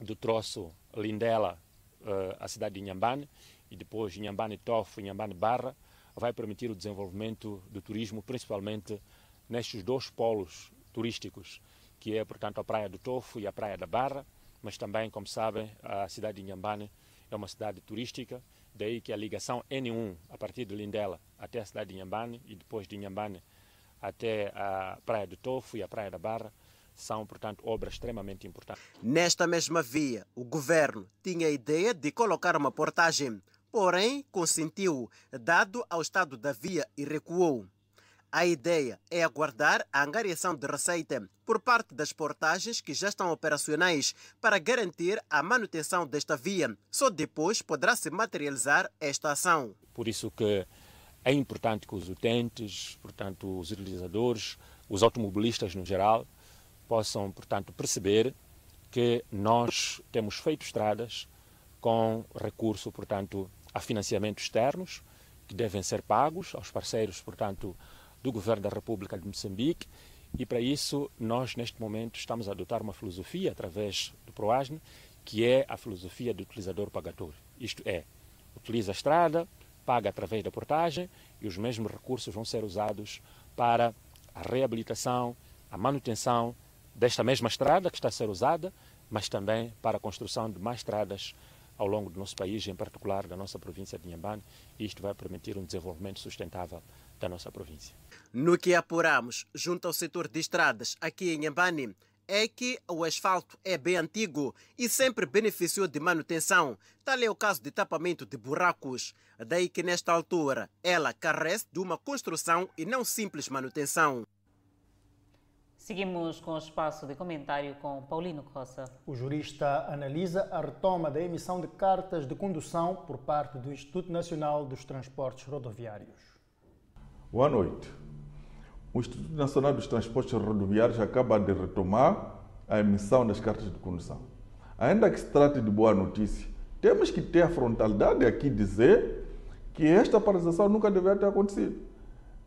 do troço Lindela a cidade de Inhambane e depois Inhambane Tofo, Inhambane Barra, vai permitir o desenvolvimento do turismo, principalmente nestes dois polos turísticos, que é, portanto, a Praia do Tofo e a Praia da Barra, mas também, como sabem, a cidade de Inhambane é uma cidade turística, daí que a ligação N1, a partir de Lindela até a cidade de Inhambane e depois de Inhambane até a Praia do Tofo e a Praia da Barra, são, portanto, obras extremamente importantes. Nesta mesma via, o governo tinha a ideia de colocar uma portagem, porém consentiu, dado ao estado da via e recuou. A ideia é aguardar a angariação de receita por parte das portagens que já estão operacionais para garantir a manutenção desta via. Só depois poderá se materializar esta ação. Por isso que é importante que os utentes, portanto, os utilizadores, os automobilistas no geral, possam, portanto, perceber que nós temos feito estradas com recurso, portanto, a financiamentos externos que devem ser pagos aos parceiros, portanto, do Governo da República de Moçambique e para isso nós neste momento estamos a adotar uma filosofia através do PROASNE que é a filosofia do utilizador pagador. Isto é, utiliza a estrada, paga através da portagem e os mesmos recursos vão ser usados para a reabilitação, a manutenção desta mesma estrada que está a ser usada, mas também para a construção de mais estradas ao longo do nosso país, em particular da nossa província de Inhambane, isto vai permitir um desenvolvimento sustentável da nossa província. No que apuramos junto ao setor de estradas aqui em Inhambane, é que o asfalto é bem antigo e sempre beneficiou de manutenção. Tal é o caso de tapamento de buracos. Daí que nesta altura ela carece de uma construção e não simples manutenção. Seguimos com o espaço de comentário com Paulino Costa. O jurista analisa a retoma da emissão de cartas de condução por parte do Instituto Nacional dos Transportes Rodoviários. Boa noite. O Instituto Nacional dos Transportes Rodoviários acaba de retomar a emissão das cartas de condução. Ainda que se trate de boa notícia, temos que ter a frontalidade aqui dizer que esta paralisação nunca deveria ter acontecido,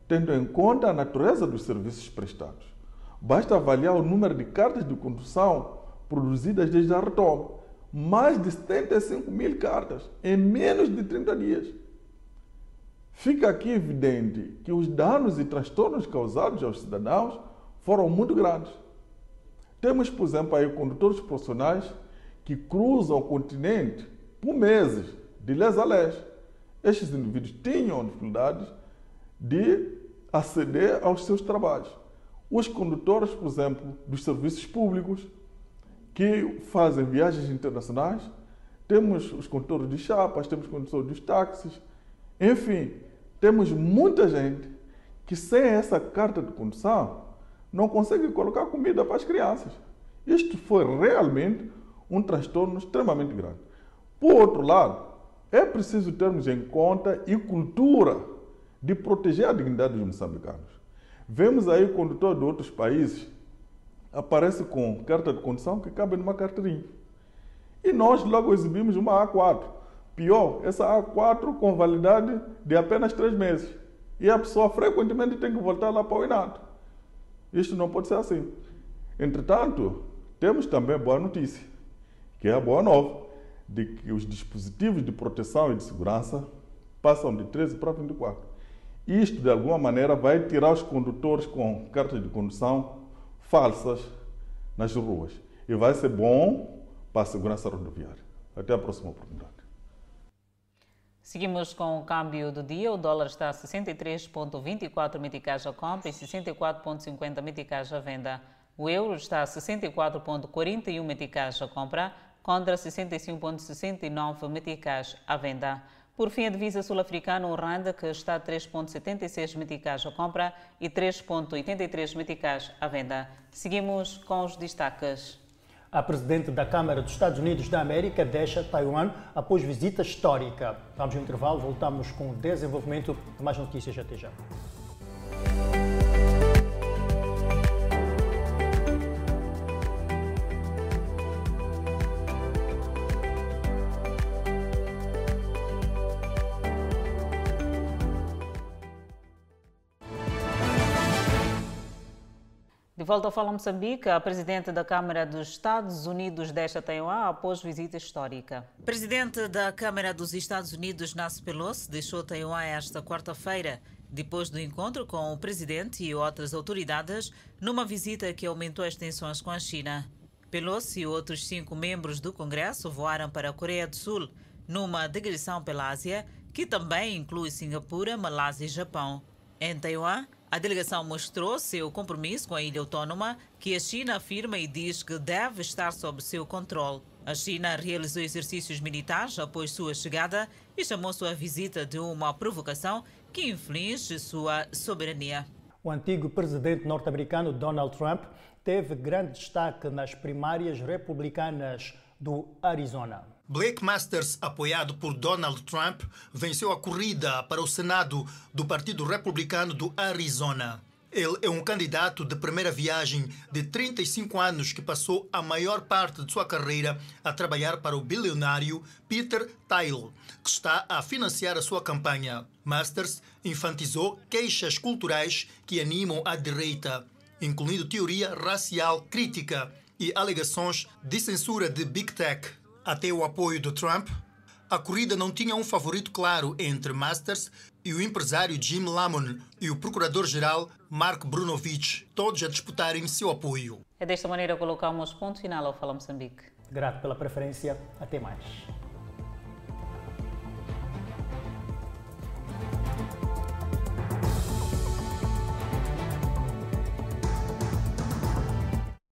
tendo em conta a natureza dos serviços prestados. Basta avaliar o número de cartas de condução produzidas desde a retoma. Mais de 75 mil cartas em menos de 30 dias. Fica aqui evidente que os danos e transtornos causados aos cidadãos foram muito grandes. Temos, por exemplo, aí condutores profissionais que cruzam o continente por meses, de lés a lés. Estes indivíduos tinham dificuldades de aceder aos seus trabalhos os condutores, por exemplo, dos serviços públicos que fazem viagens internacionais, temos os condutores de chapas, temos os condutores dos táxis, enfim, temos muita gente que sem essa carta de condução não consegue colocar comida para as crianças. Isto foi realmente um transtorno extremamente grande. Por outro lado, é preciso termos em conta e cultura de proteger a dignidade dos moçambicanos. Vemos aí o condutor de outros países aparece com carta de condução que cabe numa carteirinha. E nós logo exibimos uma A4. Pior, essa A4 com validade de apenas três meses. E a pessoa frequentemente tem que voltar lá para o INAT. Isto não pode ser assim. Entretanto, temos também boa notícia, que é a boa nova, de que os dispositivos de proteção e de segurança passam de 13 para 24. Isto, de alguma maneira, vai tirar os condutores com cartas de condução falsas nas ruas. E vai ser bom para a segurança rodoviária. Até a próxima oportunidade. Seguimos com o câmbio do dia. O dólar está a 63,24 meticais a compra e 64,50 meticais à venda. O euro está a 64,41 meticais a compra, contra 65,69 meticais à venda. Por fim, a divisa sul-africana, o RAND, que está a 3,76 meticais a compra e 3,83 meticais à venda. Seguimos com os destaques. A presidente da Câmara dos Estados Unidos da América deixa Taiwan após visita histórica. Vamos ao intervalo, voltamos com o desenvolvimento de mais notícias até já. Volta ao Fala Moçambique, a presidente da Câmara dos Estados Unidos deixa Taiwan após visita histórica. Presidente da Câmara dos Estados Unidos, Nancy Pelosi, deixou Taiwan esta quarta-feira, depois do encontro com o presidente e outras autoridades, numa visita que aumentou as tensões com a China. Pelosi e outros cinco membros do Congresso voaram para a Coreia do Sul, numa digressão pela Ásia, que também inclui Singapura, Malásia e Japão. Em Taiwan, a delegação mostrou seu compromisso com a ilha autónoma, que a China afirma e diz que deve estar sob seu controle. A China realizou exercícios militares após sua chegada e chamou sua visita de uma provocação que inflige sua soberania. O antigo presidente norte-americano Donald Trump teve grande destaque nas primárias republicanas do Arizona. Blake Masters, apoiado por Donald Trump, venceu a corrida para o Senado do Partido Republicano do Arizona. Ele é um candidato de primeira viagem de 35 anos que passou a maior parte de sua carreira a trabalhar para o bilionário Peter Thiel, que está a financiar a sua campanha. Masters enfatizou queixas culturais que animam a direita, incluindo teoria racial crítica e alegações de censura de Big Tech. Até o apoio de Trump, a corrida não tinha um favorito claro entre Masters e o empresário Jim Lamon e o procurador-geral Mark Brunovich, todos a disputarem seu apoio. É desta maneira que colocamos ponto final ao Fala Moçambique. Grato pela preferência. Até mais.